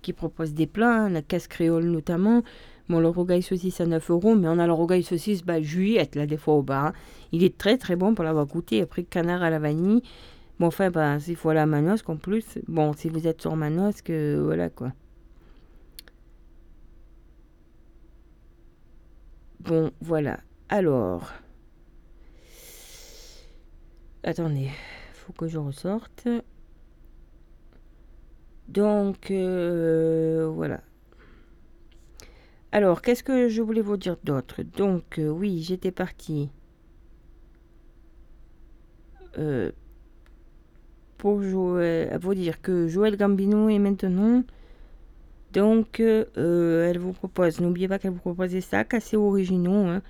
qui proposent des plats, la casse créole notamment. Bon, le rogaille saucisse à 9 euros, mais on a le rogaille saucisse bah, juillette, là, des fois au bar. Il est très très bon pour l'avoir goûté. Après, canard à la vanille. Bon, enfin, bah, s'il faut aller à Manosque en plus. Bon, si vous êtes sur Manosque, euh, voilà quoi. Bon, voilà. Alors. Attendez, faut que je ressorte. Donc, euh, voilà. Alors, qu'est-ce que je voulais vous dire d'autre? Donc, euh, oui, j'étais partie euh, pour jouer, vous dire que Joël Gambino est maintenant. Donc, euh, euh, elle vous propose, n'oubliez pas qu'elle vous propose des sacs assez originaux, hein,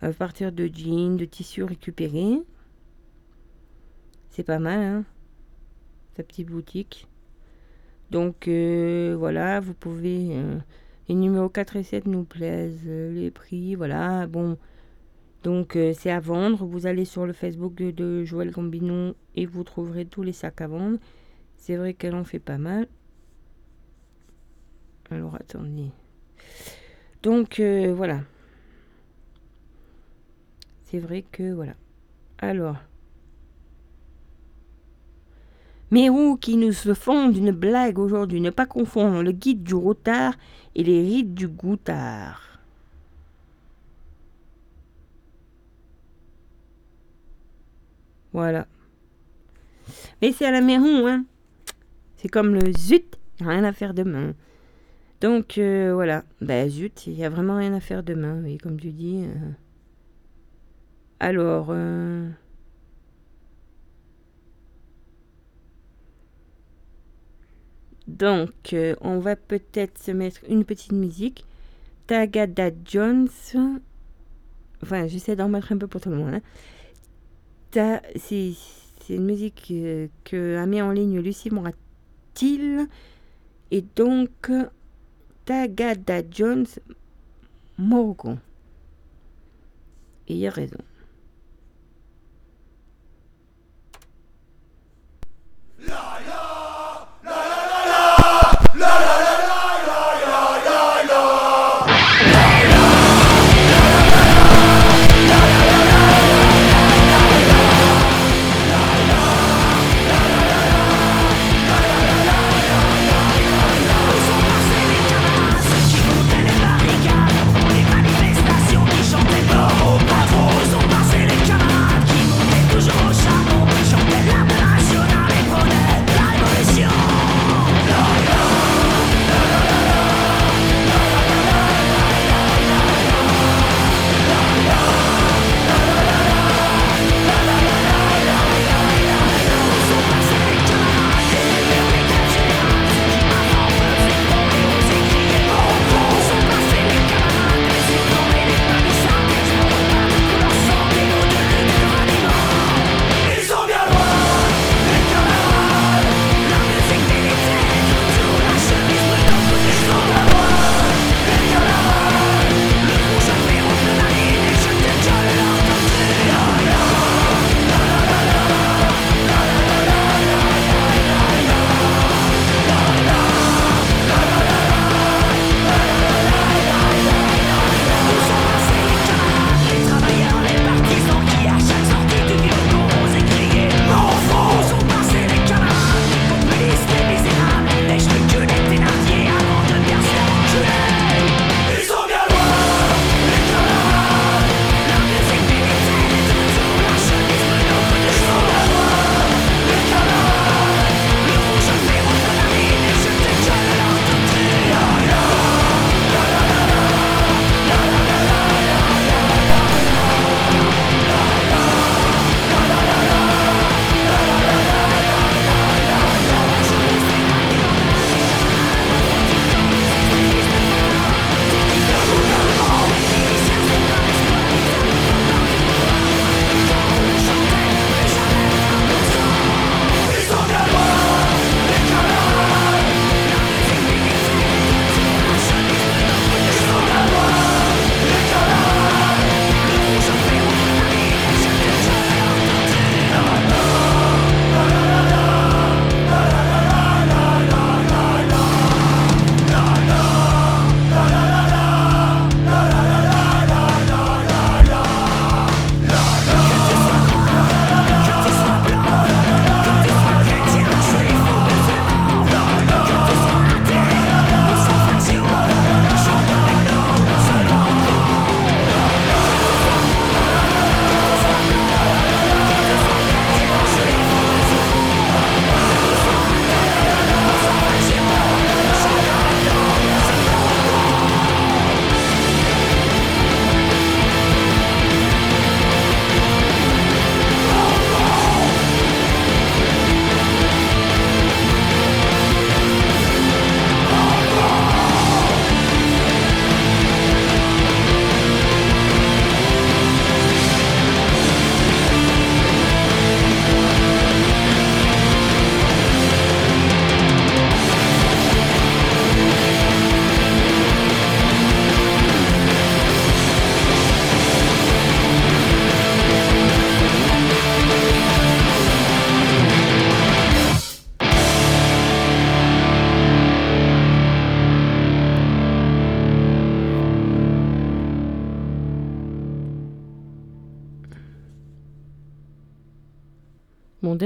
à partir de jeans, de tissus récupérés. C'est pas mal, hein, sa petite boutique. Donc, euh, voilà, vous pouvez. les numéros 4 et 7 nous plaisent, les prix, voilà, bon. Donc, c'est à vendre. Vous allez sur le Facebook de, de Joël Gambino et vous trouverez tous les sacs à vendre. C'est vrai qu'elle en fait pas mal. Alors, attendez. Donc, euh, voilà. C'est vrai que, voilà. Alors. Mérou qui nous se font d'une blague aujourd'hui. Ne pas confondre le guide du routard et les rites du goutard. Voilà. Mais c'est à la Mérou, hein. C'est comme le zut, rien à faire demain. Donc euh, voilà, ben zut, il y a vraiment rien à faire demain, oui, comme tu dis. euh. Alors, euh, donc on va peut-être se mettre une petite musique. Tagada Jones. Enfin, j'essaie d'en mettre un peu pour tout le monde. hein. C'est une musique que a mis en ligne Lucie Moratil. Et donc, Tagada Jones Morgan. Et il a raison.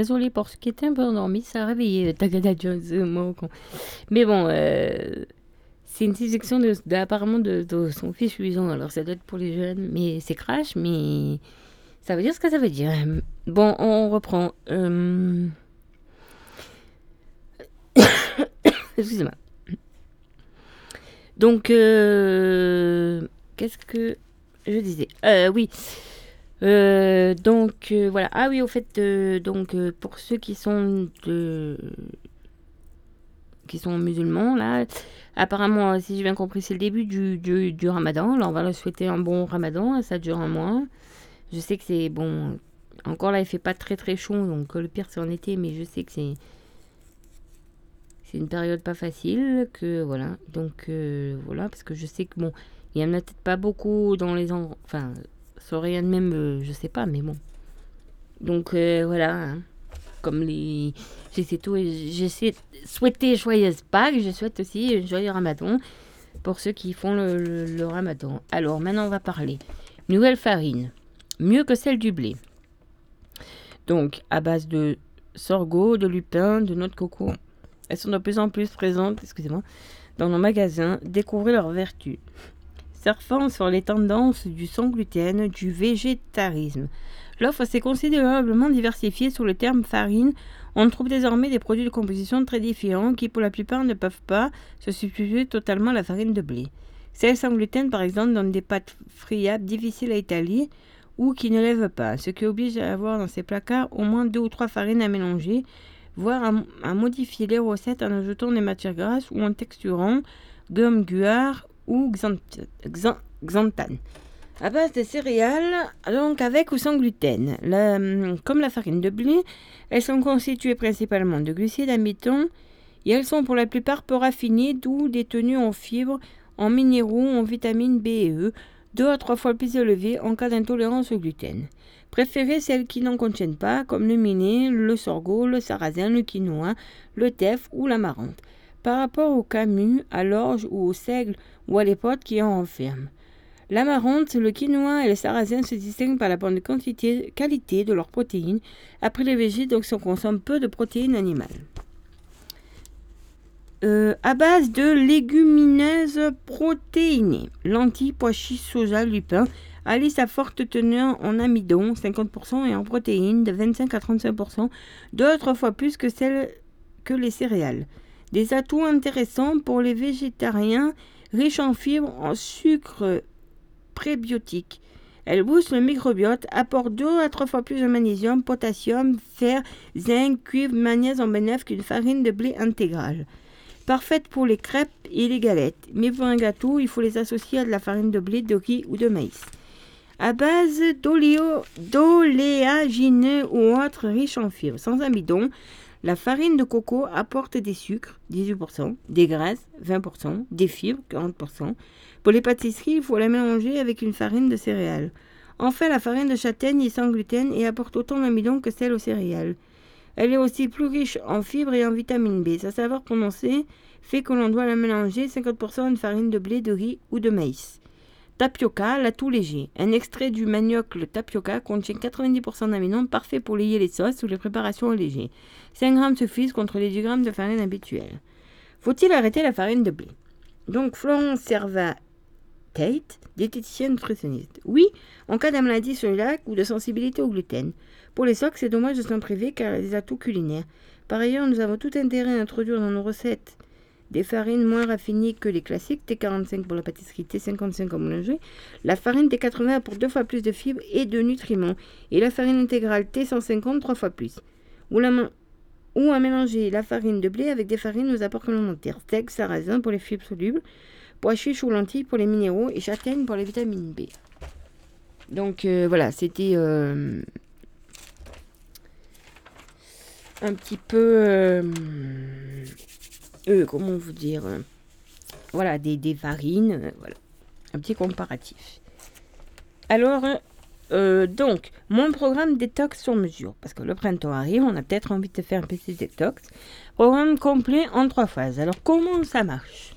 Bon, désolé pour ceux qui étaient un peu endormis, ça a réveillé. Mais bon, euh, c'est une sélection de, de- apparemment de, son fils Luison. Alors ça doit être pour les jeunes, mais c'est crash, mais ça veut dire ce que ça veut dire. Bon, on reprend. Euh, Excusez-moi. Donc, euh, qu'est-ce que je disais? Oui. Euh, donc, euh, voilà. Ah oui, au fait, euh, donc, pour ceux qui sont qui sont musulmans, là, apparemment, si j'ai bien compris, c'est le début du, du, ramadan. Là, on va leur souhaiter un bon ramadan. Ça dure un mois. Je sais que c'est bon. Encore là, il fait pas très très chaud, donc le pire c'est en été, mais je sais que c'est c'est une période pas facile, que voilà. Donc voilà, parce que je sais que bon, il y en a peut-être pas beaucoup dans les endroits. Enfin, rien de même, euh, je sais pas, mais bon. Donc euh, voilà, hein. comme les. J'essaie tout, j'essaie souhaiter joyeuse Pâques, je souhaite aussi un joyeux Ramadan pour ceux qui font le, le- le Ramadan. Alors maintenant, on va parler. Nouvelle farine, mieux que celle du blé. Donc, à base de sorgho, de lupin, de noix de coco. Elles sont de plus en plus présentes, excusez-moi, dans nos magasins. Découvrez leurs vertus. Sur les tendances du sans gluten, du végétarisme. L'offre s'est considérablement diversifiée sous le terme farine. On trouve désormais des produits de composition très différents qui, pour la plupart, ne peuvent pas se substituer totalement à la farine de blé. Celles sans gluten, par exemple, donnent des pâtes friables difficiles à étaler ou qui ne lèvent pas, ce qui oblige à avoir dans ces placards au moins deux ou trois farines à mélanger, voire à, à modifier les recettes en ajoutant des matières grasses ou en texturant gomme guar ou xant- xan- xanthane. À base de céréales, donc avec ou sans gluten. La- comme la farine de blé, elles sont constituées principalement de glucides amidon et elles sont pour la plupart peu raffinées, d'où détenues en fibres, en minéraux, en vitamines B et E, deux à trois fois plus élevées en cas d'intolérance au gluten. Préférez celles qui n'en contiennent pas, comme le miné, le sorgho, le sarrasin, le quinoa, le teff ou l'amarante, par rapport au camus, à l'orge ou au seigle ou à l'époque qui en renferment. L'amarante, le quinoa et le sarrasin se distinguent par la bonne qualité de leurs protéines. Après les végétaux, donc, on consomme peu de protéines animales. Euh, à base de légumineuses protéinées, lentilles, pois chiches, soja, lupin, allie sa forte teneur en amidon, 50%, et en protéines, de 25 à 35%, deux à trois fois plus que celles que les céréales. Des atouts intéressants pour les végétariens, riches en fibres, en sucre prébiotique. Elle booste le microbiote, apporte deux à trois fois plus de magnésium, potassium, fer, zinc, cuivre, magnésium en bénéfice qu'une farine de blé intégrale. Parfaite pour les crêpes et les galettes, mais pour un gâteau, il faut les associer à de la farine de blé, de riz ou de maïs. À base d'oléagineux ou autres riches en fibres, sans amidon, la farine de coco apporte des sucres, 18%, des graisses, 20%, des fibres, 40%. Pour les pâtisseries, il faut la mélanger avec une farine de céréales. Enfin, la farine de châtaigne est sans gluten et apporte autant d'amidon que celle aux céréales. Elle est aussi plus riche en fibres et en vitamine B. Sa saveur prononcée fait que l'on doit la mélanger 50% à une farine de blé, de riz ou de maïs. Tapioca, l'atout léger. Un extrait du manioc, le tapioca, contient 90% d'amidon, parfait pour lier les sauces ou les préparations légères. 5 grammes suffisent contre les 10 grammes de farine habituelle. Faut-il arrêter la farine de blé? Donc, Florence Serva Tate, diététicienne nutritionniste. Oui, en cas de maladie cœliaque ou de sensibilité au gluten. Pour les socs, c'est dommage de s'en priver car il atouts culinaires. Par ailleurs, nous avons tout intérêt à introduire dans nos recettes des farines moins raffinées que les classiques, T45 pour la pâtisserie, T55 en boulangerie. La farine T80 apporte deux fois plus de fibres et de nutriments. Et la farine intégrale T150 trois fois plus. Ou à mélanger la farine de blé avec des farines aux apports complémentaires. Steak, sarrasin pour les fibres solubles, pois chiches ou lentilles pour les minéraux et châtaigne pour les vitamines B. Donc euh, voilà, c'était euh, un petit peu... euh, euh, comment vous dire euh, Voilà, des, des farines, euh, voilà. Un petit comparatif. Alors, donc, mon programme détox sur mesure, parce que le printemps arrive, on a peut-être envie de faire un petit détox. Programme complet en trois phases. Alors, comment ça marche?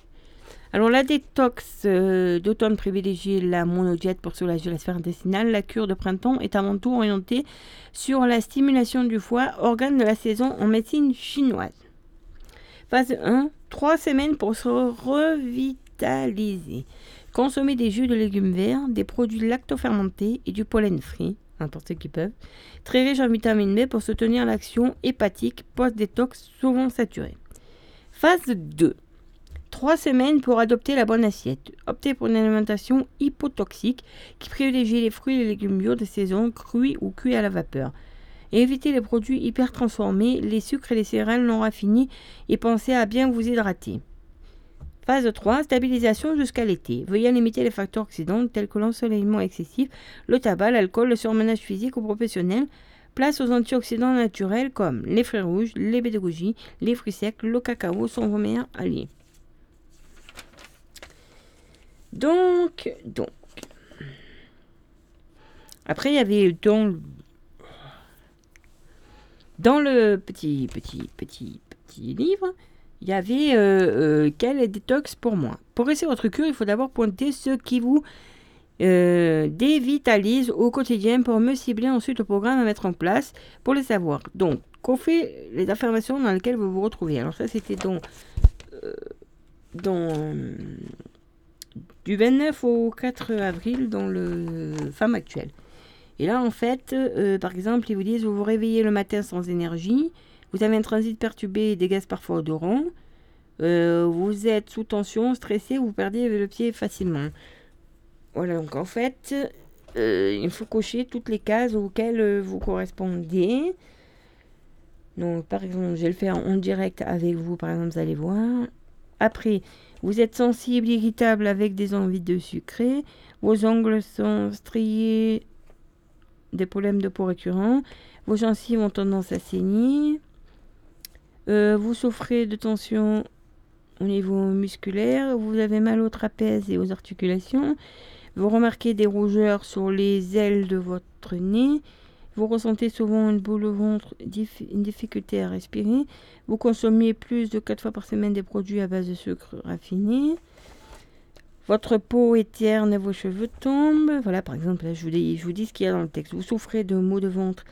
Alors la détox d'automne privilégie la monodiète pour soulager la sphère intestinale. La cure de printemps est avant tout orientée sur la stimulation du foie, organe de la saison en médecine chinoise. Phase 1, 3 semaines pour se revitaliser. Consommer des jus de légumes verts, des produits lactofermentés et du pollen frit, n'importe qui peuvent. Très riche en vitamine B pour soutenir l'action hépatique post-détox souvent saturée. Phase 2. Trois semaines pour adopter la bonne assiette. Optez pour une alimentation hypotoxique qui privilégie les fruits et légumes bio de saison, crus ou cuits à la vapeur. Évitez les produits hyper transformés, les sucres et les céréales non raffinés et pensez à bien vous hydrater. Phase 3, stabilisation jusqu'à l'été. Veuillez limiter les facteurs oxydants tels que l'ensoleillement excessif, le tabac, l'alcool, le surmenage physique ou professionnel. Place aux antioxydants naturels comme les fruits rouges, les goji, les fruits secs, le cacao sont vos meilleurs alliés. Donc, donc. Après, il y avait dans dans le petit, petit, petit, petit livre, il y avait euh, euh, détox pour moi? Pour essayer votre cure, il faut d'abord pointer ce qui vous euh, dévitalise au quotidien pour me cibler ensuite le programme à mettre en place pour le savoir. Donc, qu'on fait les affirmations dans lesquelles vous vous retrouvez. Alors ça, c'était dans, dans du 29 au 4 avril dans le Femme actuelle. Et là, en fait, euh, par exemple, ils vous disent vous vous réveillez le matin sans énergie, vous avez un transit perturbé des gaz parfois odorants, euh, vous êtes sous tension, stressé, vous perdez le pied facilement. Voilà, donc en fait, euh, il faut cocher toutes les cases auxquelles vous correspondez. Donc, par exemple, je vais le faire en direct avec vous, par exemple, vous allez voir. Après, vous êtes sensible, irritable avec des envies de sucrer. Vos ongles sont striés, des problèmes de peau récurrents. Vos gencives ont tendance à saigner. Euh, vous souffrez de tension au niveau musculaire. Vous avez mal au trapèze et aux articulations. Vous remarquez des rougeurs sur les ailes de votre nez. Vous ressentez souvent une boule au ventre, une difficulté à respirer. Vous consommez plus de 4 fois par semaine des produits à base de sucre raffiné. Votre peau est et vos cheveux tombent. Voilà, par exemple, je, vous dis, je vous dis ce qu'il y a dans le texte. Vous souffrez de maux de ventre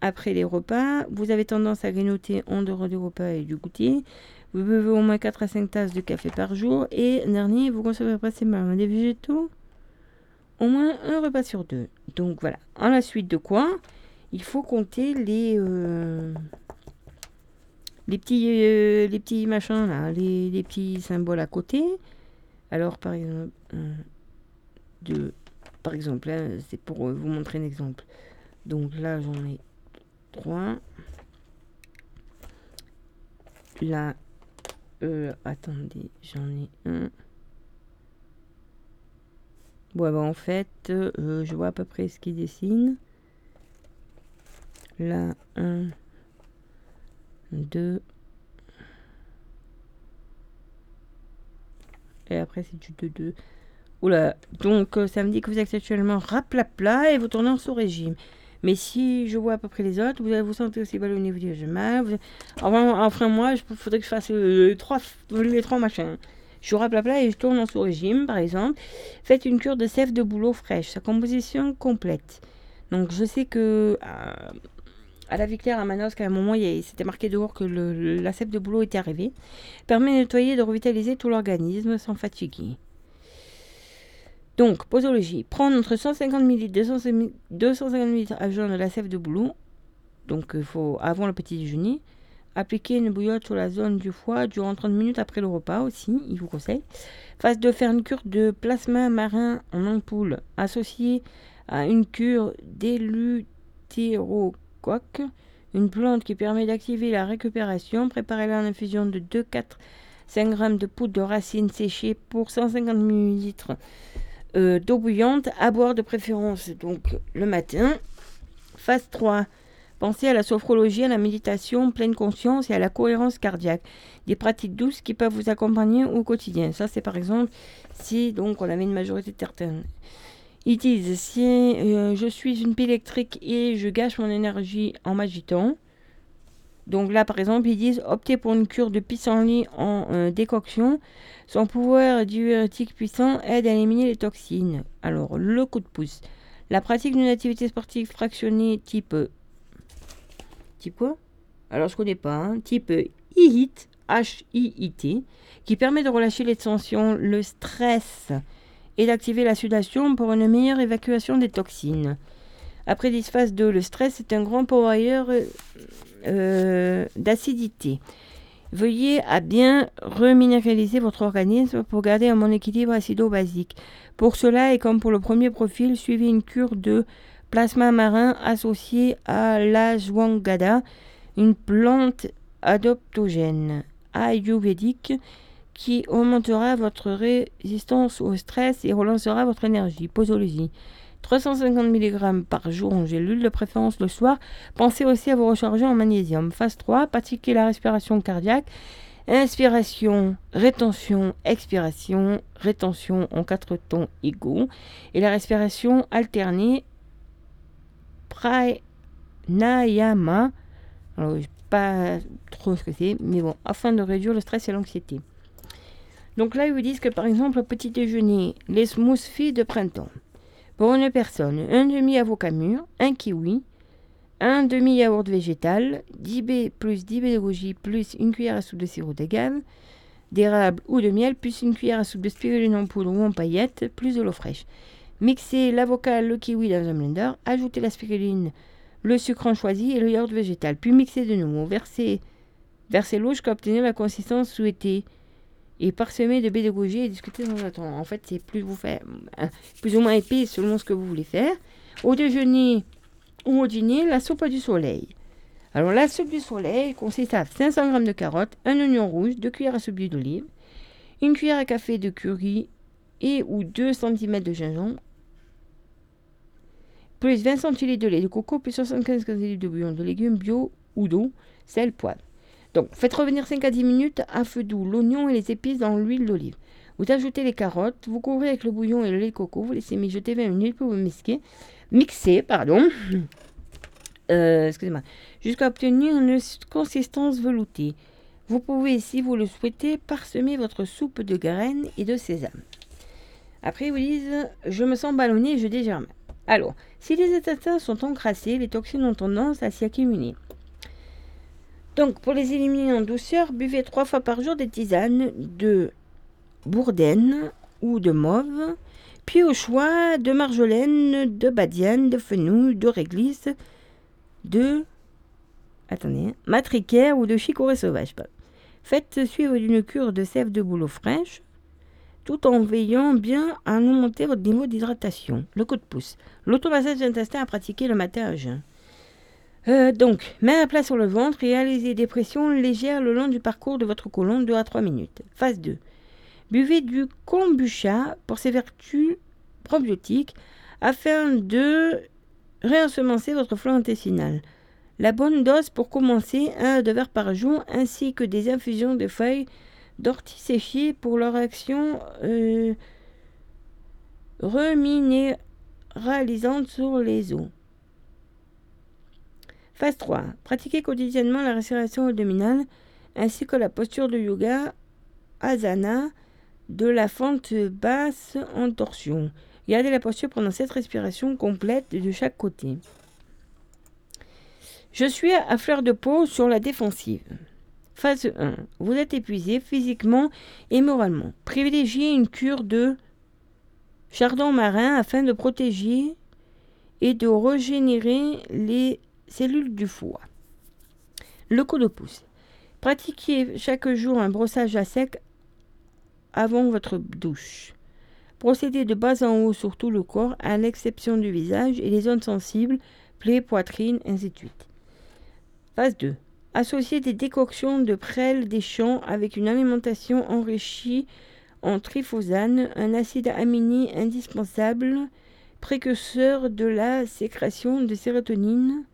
après les repas. Vous avez tendance à grignoter en dehors du repas et du goûter. Vous buvez au moins 4 à 5 tasses de café par jour. Et dernier, vous consommez principalement des végétaux. Au moins un repas sur deux. Donc voilà. En la suite de quoi il faut compter les, euh, les, petits, euh, les petits machins là, les, les, petits symboles à côté. Alors par exemple, de, par exemple, c'est pour vous montrer un exemple. Donc là, j'en ai trois. Là, euh, attendez, j'en ai un. Bon, bah, en fait, je vois à peu près ce qui dessine. Là, 1, 2. Et après, c'est du 2, 2. Oula, donc euh, ça me dit que vous êtes actuellement raplapla et vous tournez en sous-régime. Mais si je vois à peu près les autres, vous allez vous sentir aussi mal au niveau du chemin. Vous... Enfin, moi, il faudrait que je fasse euh, trois, les trois machins. Je suis raplapla et je tourne en sous-régime, par exemple. Faites une cure de sève de bouleau fraîche, sa composition complète. Donc, je sais que euh, à la Viclaire à Manosque, à un moment, il s'était marqué dehors que le, la cèpe de boulot était arrivée. Permet de nettoyer et de revitaliser tout l'organisme sans fatiguer. Donc, posologie. Prendre entre 150 ml et 250 ml à jeun de la sève de boulot. Donc, il faut avant le petit déjeuner. Appliquer une bouillotte sur la zone du foie durant 30 minutes après le repas aussi, il vous conseille. Phase de faire une cure de plasma marin en ampoule associée à une cure d'élutéro une plante qui permet d'activer la récupération. Préparez-la en infusion de 2, 4, 5 g de poudre de racines séchées pour 150 ml d'eau bouillante à boire de préférence donc le matin. Phase 3. Pensez à la sophrologie, à la méditation, pleine conscience et à la cohérence cardiaque. Des pratiques douces qui peuvent vous accompagner au quotidien. Ça, c'est par exemple si donc on avait une majorité certaine. Ils disent si euh, je suis une pile électrique et je gâche mon énergie en m'agitant, Donc là, par exemple, ils disent optez pour une cure de pissenlit en euh, décoction. Son pouvoir diurétique puissant aide à éliminer les toxines. Alors, le coup de pouce. La pratique d'une activité sportive fractionnée type. Type quoi? Alors, je connais pas. hein. Type HIIT, H-I-I-T, qui permet de relâcher les tensions, le stress et d'activer la sudation pour une meilleure évacuation des toxines. Après 10 phase 2, le stress est un grand pourvoyeur euh, euh, d'acidité. Veuillez à bien reminéraliser votre organisme pour garder un bon équilibre acido-basique. Pour cela, et comme pour le premier profil, suivez une cure de plasma marin associée à l'ashwagandha, une plante adaptogène ayurvédique qui augmentera votre résistance au stress et relancera votre énergie. Posologie. 350 mg par jour en gélule, de préférence le soir. Pensez aussi à vous recharger en magnésium. Phase 3, pratiquez la respiration cardiaque. Inspiration, rétention, expiration, rétention en quatre temps égaux. Et la respiration alternée, pranayama. Alors, je sais pas trop ce que c'est, mais bon, afin de réduire le stress et l'anxiété. Donc là, ils disent que par exemple, au petit déjeuner, les smoothies de printemps. Pour une personne, un demi-avocat mûr, un kiwi, un demi-yaourt végétal, 10 b plus 10 b plus une cuillère à soupe de sirop d'agave, d'érable ou de miel plus une cuillère à soupe de spiruline en poudre ou en paillettes plus de l'eau fraîche. Mixez l'avocat, le kiwi dans un blender, ajoutez la spiruline, le sucre en choisi et le yaourt végétal, puis mixez de nouveau. Versez, versez l'eau jusqu'à obtenir la consistance souhaitée et parsemé de goji et discuter dans un temps. En fait, c'est plus vous faire plus ou moins épais selon ce que vous voulez faire. Au déjeuner ou au dîner, la soupe du soleil. Alors la soupe du soleil consiste à 500 g de carottes, un oignon rouge, 2 cuillères à soupe d'huile d'olive, une cuillère à café de curry et ou 2 cm de gingembre, plus 20 centilitres de lait de coco, plus 75 centilitres de bouillon de légumes bio ou d'eau, sel, poivre. Donc, faites revenir 5 à 10 minutes à feu doux l'oignon et les épices dans l'huile d'olive. Vous ajoutez les carottes, vous couvrez avec le bouillon et le lait coco, vous laissez mijoter 20 minutes pour vous mixer, mixer pardon, euh, excusez-moi, jusqu'à obtenir une consistance veloutée. Vous pouvez, si vous le souhaitez, parsemer votre soupe de graines et de sésame. Après, ils vous disent Je me sens ballonné je dégerme. Alors, si les intestins sont encrassés, les toxines ont tendance à s'y accumuler. Donc, pour les éliminer en douceur, buvez trois fois par jour des tisanes de bourdaine ou de mauve, puis au choix de marjolaine, de badiane, de fenouil, de réglisse, de attendez, matricaire ou de chicorée sauvage. Faites suivre d'une cure de sève de bouleau fraîche, tout en veillant bien à augmenter votre niveau d'hydratation. Le coup de pouce. L'automassage d'intestin à pratiquer le matin à jeun. Euh, donc, main à plat sur le ventre, réalisez des pressions légères le long du parcours de votre côlon 2 à 3 minutes. Phase 2. Buvez du kombucha pour ses vertus probiotiques afin de réensemencer votre flore intestinale. La bonne dose pour commencer, 1 à 2 verres par jour, ainsi que des infusions de feuilles d'ortie séchées pour leur action euh, reminéralisante sur les os. Phase 3. Pratiquez quotidiennement la respiration abdominale ainsi que la posture de yoga asana de la fente basse en torsion. Gardez la posture pendant cette respiration complète de chaque côté. Je suis à fleur de peau sur la défensive. Phase 1. Vous êtes épuisé physiquement et moralement. Privilégiez une cure de chardon marin afin de protéger et de régénérer les cellules du foie. Le coup de pouce. Pratiquez chaque jour un brossage à sec avant votre douche. Procédez de bas en haut sur tout le corps, à l'exception du visage et les zones sensibles, plaies, poitrine, ainsi de suite. Phase 2. Associez des décoctions de prêle des champs avec une alimentation enrichie en tryphosane, un acide aminé indispensable, précurseur de la sécrétion de sérotonine,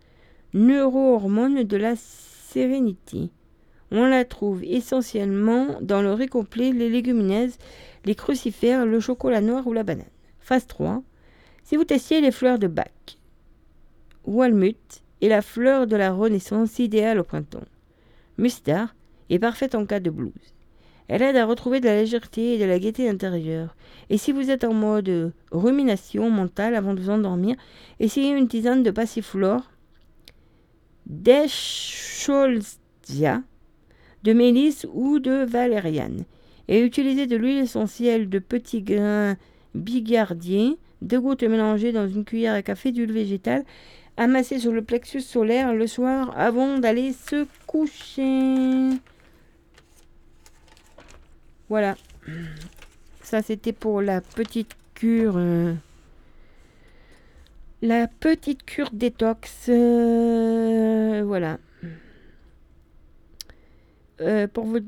neurohormone de la sérénité. On la trouve essentiellement dans le riz complet, les légumineuses, les crucifères, le chocolat noir ou la banane. Phase 3. Si vous testiez les fleurs de bac, walnut est la fleur de la renaissance idéale au printemps. mustard est parfaite en cas de blues. Elle aide à retrouver de la légèreté et de la gaieté intérieure. Et si vous êtes en mode rumination mentale avant de vous endormir, essayez une tisane de passiflore, d'escholzia, de mélisse ou de valériane. Et utilisez de l'huile essentielle de petits grains bigardier, deux gouttes mélangées dans une cuillère à café d'huile végétale, amassée sur le plexus solaire le soir avant d'aller se coucher. Voilà. Ça, c'était pour la petite cure. euh, la petite cure détox. euh, voilà. Euh, pour vous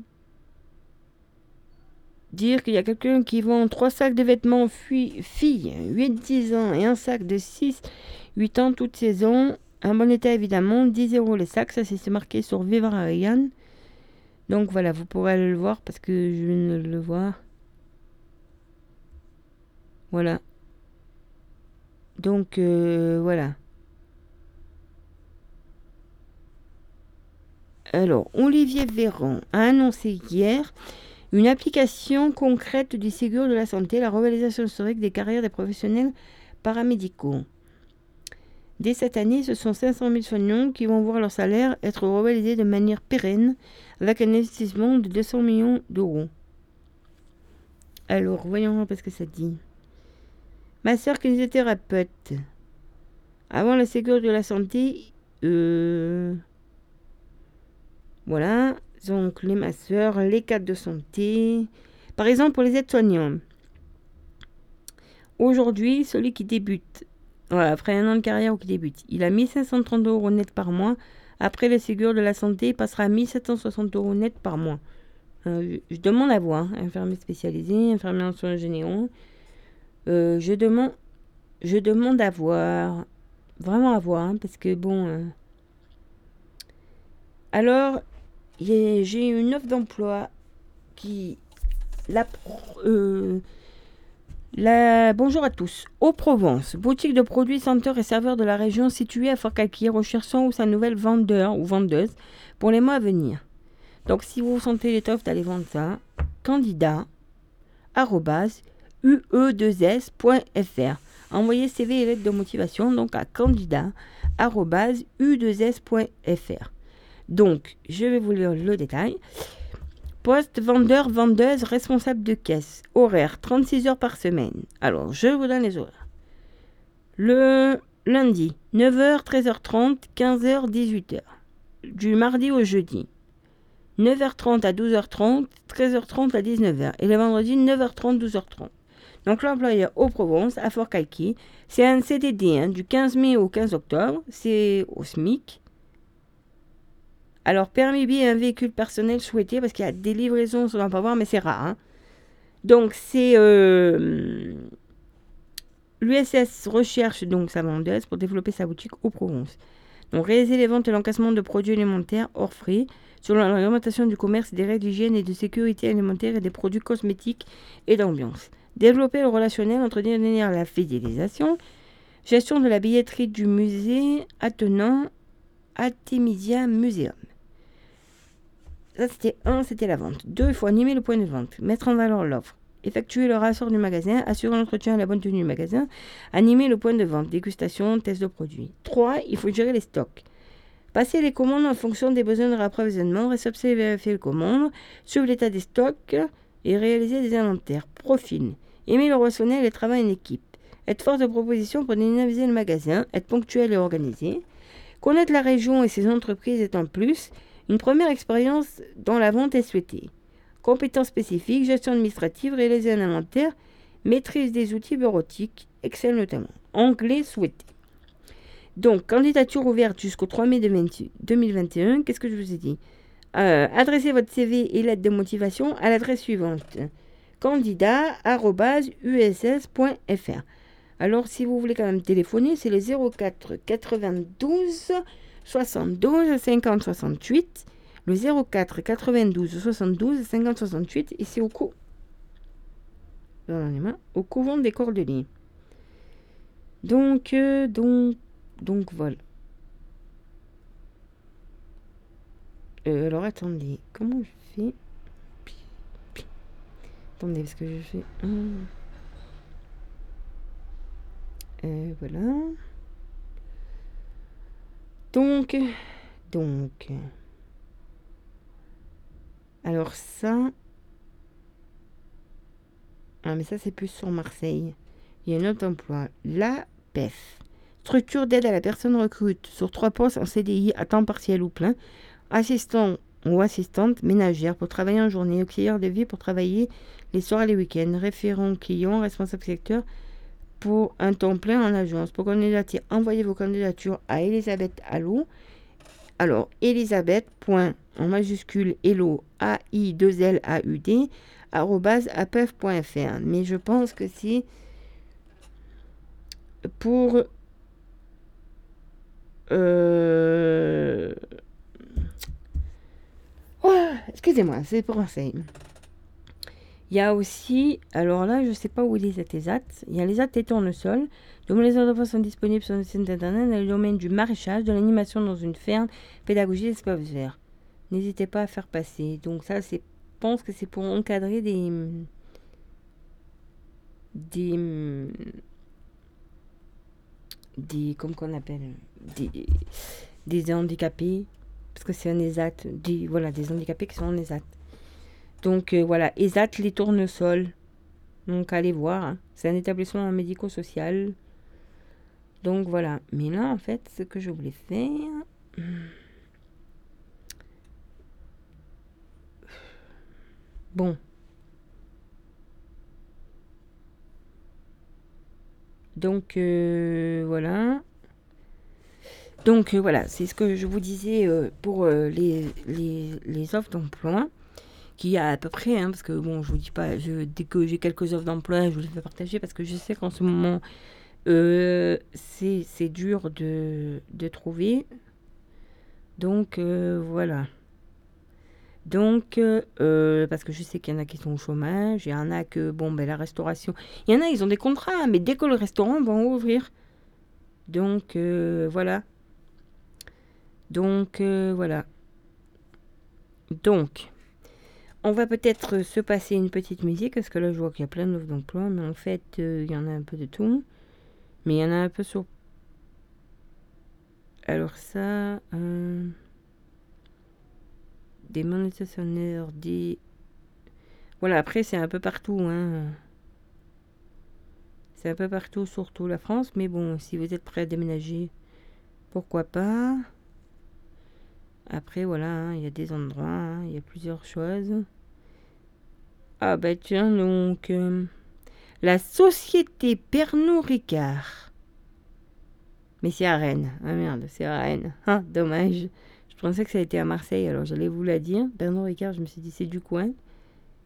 dire qu'il y a quelqu'un qui vend trois sacs de vêtements filles, 8-10 ans, et un sac de 6-8 ans, toute saison. Un bon état, évidemment. 10 euros les sacs. Ça, c'est marqué sur Vivre Ariane. Donc voilà, vous pourrez le voir parce que je viens de le voir. Voilà. Donc euh, voilà. Alors, Olivier Véran a annoncé hier une application concrète du Ségur de la santé, la revalorisation historique des carrières des professionnels paramédicaux. Dès cette année, ce sont 500 000 soignants qui vont voir leur salaire être revalorisé de manière pérenne avec un investissement de 200 millions d'euros. Alors, voyons voir ce que ça dit. Ma sœur kinésithérapeute. Avant la Ségur de la santé, euh, voilà, donc les masseurs, les cadres de santé. Par exemple, pour les aides-soignants. Aujourd'hui, celui qui débute, après un an de carrière ou qui débute, il a 1530 euros net par mois. Après le Ségur de la santé, il passera à 1760 euros net par mois. Euh, je, demande à voir, infirmier spécialisé, infirmier en soins généraux. Euh, je demande, à voir, vraiment à voir, hein, parce que bon. euh, Alors, j'ai une offre d'emploi qui la, euh, bonjour à tous. Au Provence, boutique de produits senteurs et serveurs de la région située à Fort-Calquier, recherchant ou sa nouvelle vendeur ou vendeuse pour les mois à venir. Donc, si vous sentez l'étoffe d'aller vendre ça, candidat arrobase, ue2s.fr. Envoyez CV et lettre de motivation donc à candidat arrobase, u2s.fr. Donc, je vais vous lire le détail. Poste vendeur, vendeuse, responsable de caisse. Horaire 36 heures par semaine. Alors, je vous donne les horaires. Le lundi, 9h, 13h30, 15h, 18h. Du mardi au jeudi, 9h30 à 12h30, 13h30 à 19h. Et le vendredi, 9h30, 12h30. Donc l'employeur au Provence, à Fort-Calquier, c'est un CDD hein, du 15 mai au 15 octobre, c'est au SMIC. Alors permis B un véhicule personnel souhaité, parce qu'il y a des livraisons, on ne va pas voir, mais c'est rare. hein. Donc c'est euh, l'USS recherche donc sa vendeuse pour développer sa boutique au Provence. Donc réaliser les ventes et l'encaissement de produits alimentaires hors frais, selon la du commerce, des règles d'hygiène et de sécurité alimentaire et des produits cosmétiques et d'ambiance. Développer le relationnel, entretenir la fidélisation, gestion de la billetterie du musée attenant Artemisia Museum. Ça, c'était un, c'était la vente. Deux, il faut animer le point de vente, mettre en valeur l'offre, effectuer le rassort du magasin, assurer l'entretien et la bonne tenue du magasin, animer le point de vente, dégustation, test de produits. Trois, il faut gérer les stocks. Passer les commandes en fonction des besoins de rapprovisionnement, réceptionner et vérifier les commandes, suivre l'état des stocks et réaliser des inventaires. Profil. Aimer le relationnel et travailler en équipe. Être force de proposition pour dynamiser le magasin, être ponctuel et organisé. Connaître la région et ses entreprises est un plus. Une première expérience dans la vente est souhaitée. Compétences spécifiques, gestion administrative, réaliser un inventaire, maîtrise des outils bureautiques, Excel notamment. Anglais souhaité. Donc, candidature ouverte jusqu'au 3 mai 2021. Qu'est-ce que je vous ai dit? Euh, Adressez votre CV et lettre de motivation à l'adresse suivante candidat.uss.fr. Alors, si vous voulez quand même téléphoner, c'est le 04 92 72 50 68. Le 04 92 72 50 68. Et c'est au, au couvent des Cordeliers. Donc, euh, donc voilà. Euh, alors attendez, comment je fais? Attendez, parce que je fais... Euh, voilà. Donc, donc. Alors ça. Ah, mais ça, c'est plus sur Marseille. Il y a un autre emploi. La PEF. Structure d'aide à la personne recrute sur trois postes en CDI à temps partiel ou plein. Assistant ou assistante ménagère pour travailler en journée. Auxiliaire de vie pour travailler les soirs et les week-ends. Référent client, responsable secteur pour un temps plein en agence. Pour candidater, envoyez vos candidatures à Elisabeth Allo. Alors, Elisabeth, point, en majuscule, hello, A-I-2-L-A-U-D, apef.fr. Mais je pense que c'est pour... Euh... excusez-moi, c'est pour un il y a aussi, alors là, je ne sais pas où il est les AT. Il y a les AT tournesol. Donc les enfants sont disponibles sur le site internet dans le domaine du maraîchage, de l'animation dans une ferme, pédagogie des espaces verts. N'hésitez pas à faire passer. Donc ça, c'est, je pense que c'est pour encadrer des, des, des, comme qu'on appelle, des, des handicapés, parce que c'est un ESAT, des, voilà, des handicapés qui sont en ESAT. Donc euh, voilà, ESAT les tournesols. Donc allez voir, hein. c'est un établissement médico-social. Donc voilà, mais là en fait, ce que je voulais faire... Bon. Donc euh, voilà. Donc euh, voilà, c'est ce que je vous disais pour les, les, offres d'emploi qui a à peu près, hein, parce que bon, je vous dis pas, dès que j'ai quelques offres d'emploi, je vous les fais partager parce que je sais qu'en ce moment, euh, c'est dur de, trouver. Donc euh, voilà. Donc, euh, parce que je sais qu'il y en a qui sont au chômage, il y en a que, bon, ben la restauration, il y en a, ils ont des contrats, mais dès que le restaurant va ouvrir. Donc, voilà. Donc, voilà. Donc, on va peut-être se passer une petite musique, parce que là, je vois qu'il y a plein d'offres d'emploi, mais en fait, euh, il y en a un peu de tout. Mais il y en a un peu sur... Alors ça... Euh, des monétisateurs, des... Voilà, après, c'est un peu partout, hein. C'est un peu partout, surtout la France, mais bon, si vous êtes prêt à déménager, pourquoi pas? Après, voilà, hein, il y a des endroits, hein, il y a plusieurs choses. Ah bah tiens, donc... Euh, la société Pernod Ricard. Mais c'est à Rennes. Ah merde, c'est à Rennes. Ah, dommage. Je pensais que ça a été à Marseille, alors j'allais vous la dire. Pernod Ricard, je me suis dit, c'est du coin.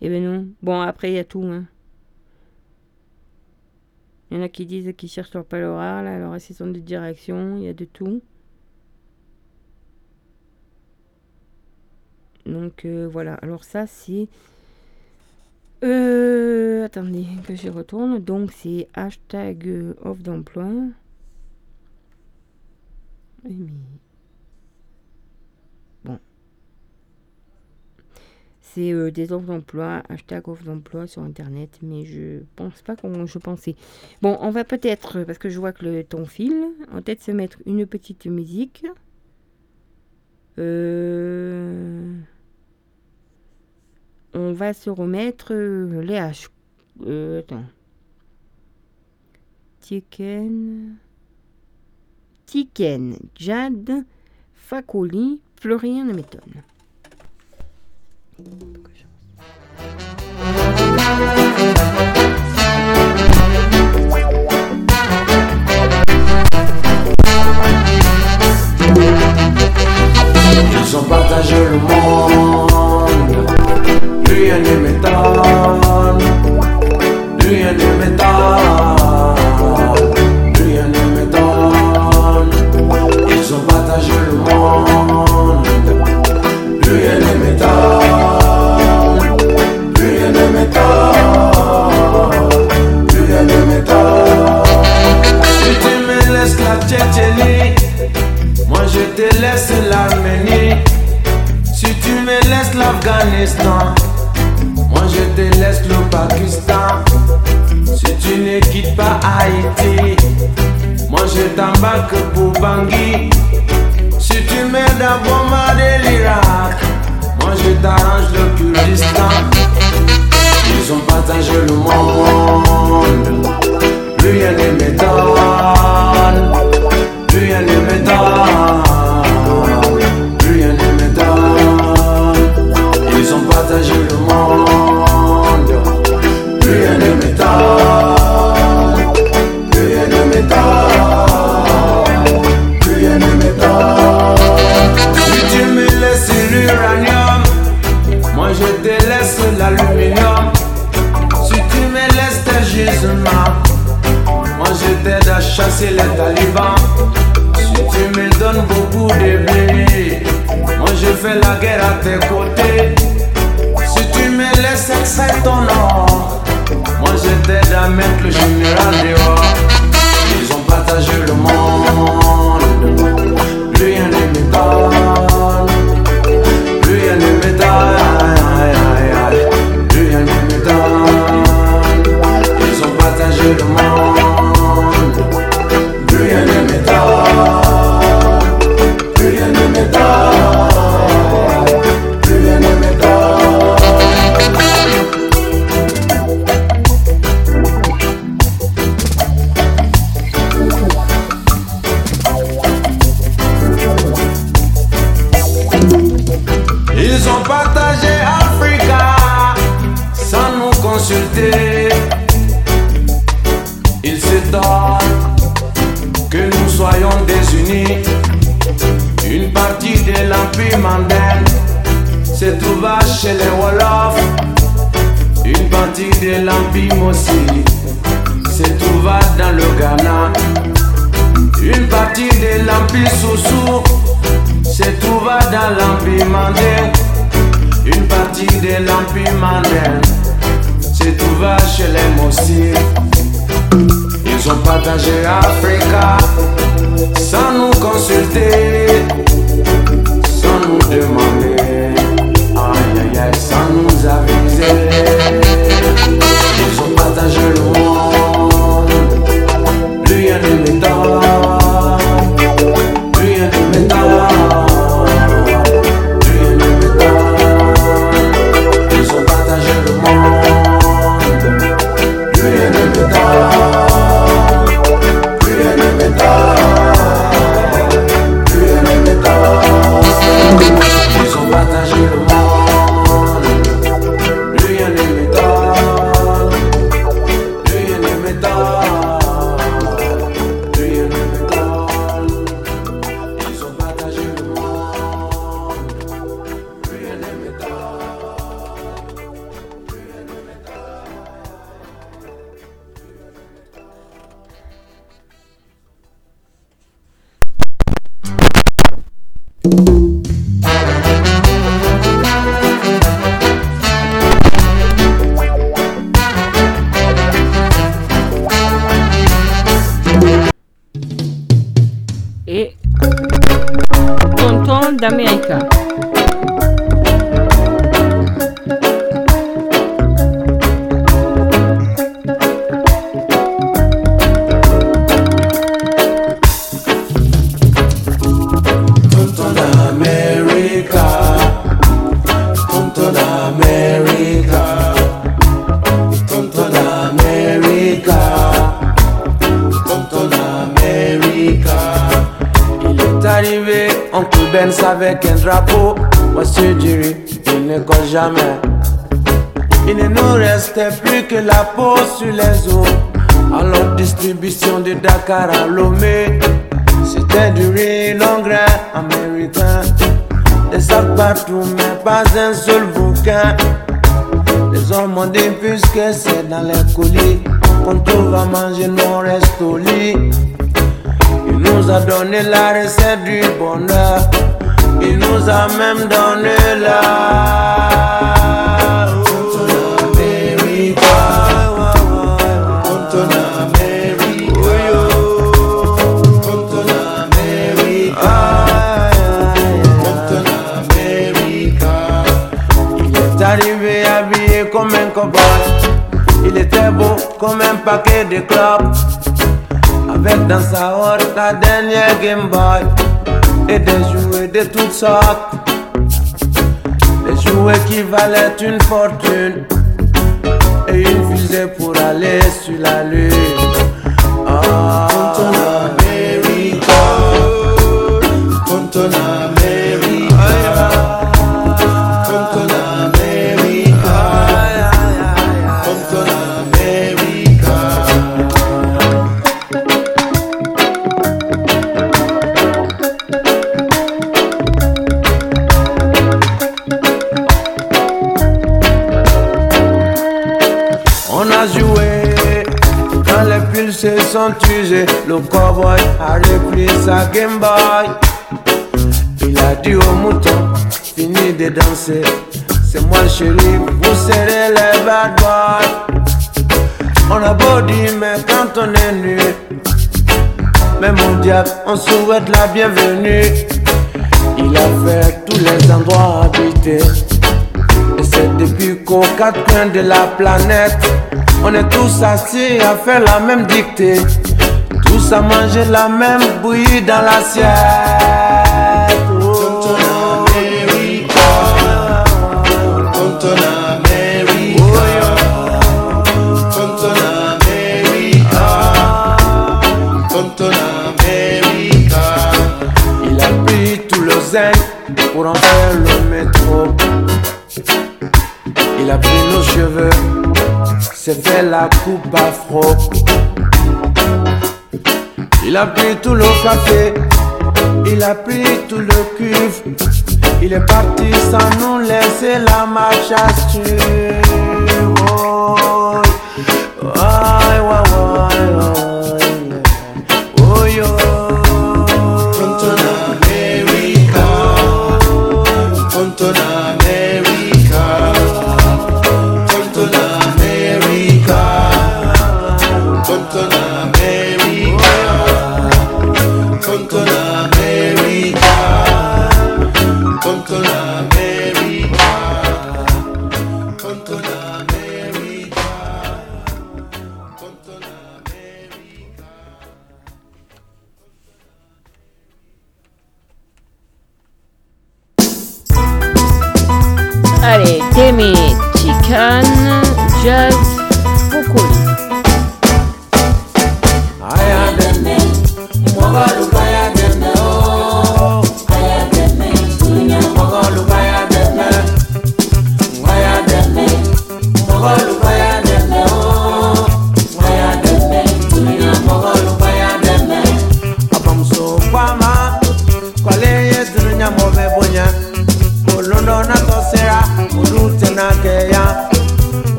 Eh ben non. Bon, après, il y a tout, hein. Il y en a qui disent qu'ils cherchent leur palora, là, leur assistant de direction, il y a de tout. Donc euh, voilà, alors ça c'est... Euh, attendez que je retourne. Donc c'est hashtag euh, offre d'emploi. Bon. C'est des offres d'emploi, hashtag offre d'emploi sur internet, mais je pense pas comment je pensais. Bon, on va peut-être, parce que je vois que le temps file, va peut-être se mettre une petite musique. Euh on va se remettre euh, les H. Euh, attends. Tiken. Tiken. Jade. Facoli. Florian m'étonne. Ils ont partagé le monde ne m'étonne, rien ne m'étonne. Ils ont partagé le monde, rien ne m'étonne, rien ne m'étonne. Si tu me laisses la Tchétchénie, moi je te laisse l'Arménie. Si je te laisse le Pakistan. Si tu ne quittes pas Haïti, moi je t'embarque pour Bangui. Si tu m'aides à Goma de l'Irak, moi je t'arrange le Kurdistan. Ils ont partagé le monde, plus rien ne m'étonne, plus rien ne m'étonne, plus rien ne m'étonne. Ils ont partagé le Star. C'était du riz l'engrais américain. Des sacs partout, mais pas un seul bouquin. Les hommes ont dit, puisque c'est dans les colis, qu'on trouve à manger, nos reste au lit. Il nous a donné la recette du bonheur. Il nous a même donné la. comme un paquet de clopes. Avec dans sa horde la dernière Game Boy. Et des jouets de toutes sortes. Des jouets qui valaient une fortune. Et une fusée pour aller sur la lune. Ah, le cowboy a repris sa Game Boy. Il a dit au mouton, fini de danser. C'est moi le chéri, vous serez les bad boys. On a beau dire, mais quand on est nu, mais mon diable, on souhaite la bienvenue. Il a fait tous les endroits habités. Et c'est depuis qu'aux quatre coins de la planète, on est tous assis à faire la même dictée. Tous à manger la même bouillie dans l'assiette. Oh. Il a pris tout le zen pour en faire le métro. Il a pris nos cheveux, s'est fait la coupe afro. Il a pris tout le café, il a pris tout le cuivre. Il est parti sans nous laisser la marche à.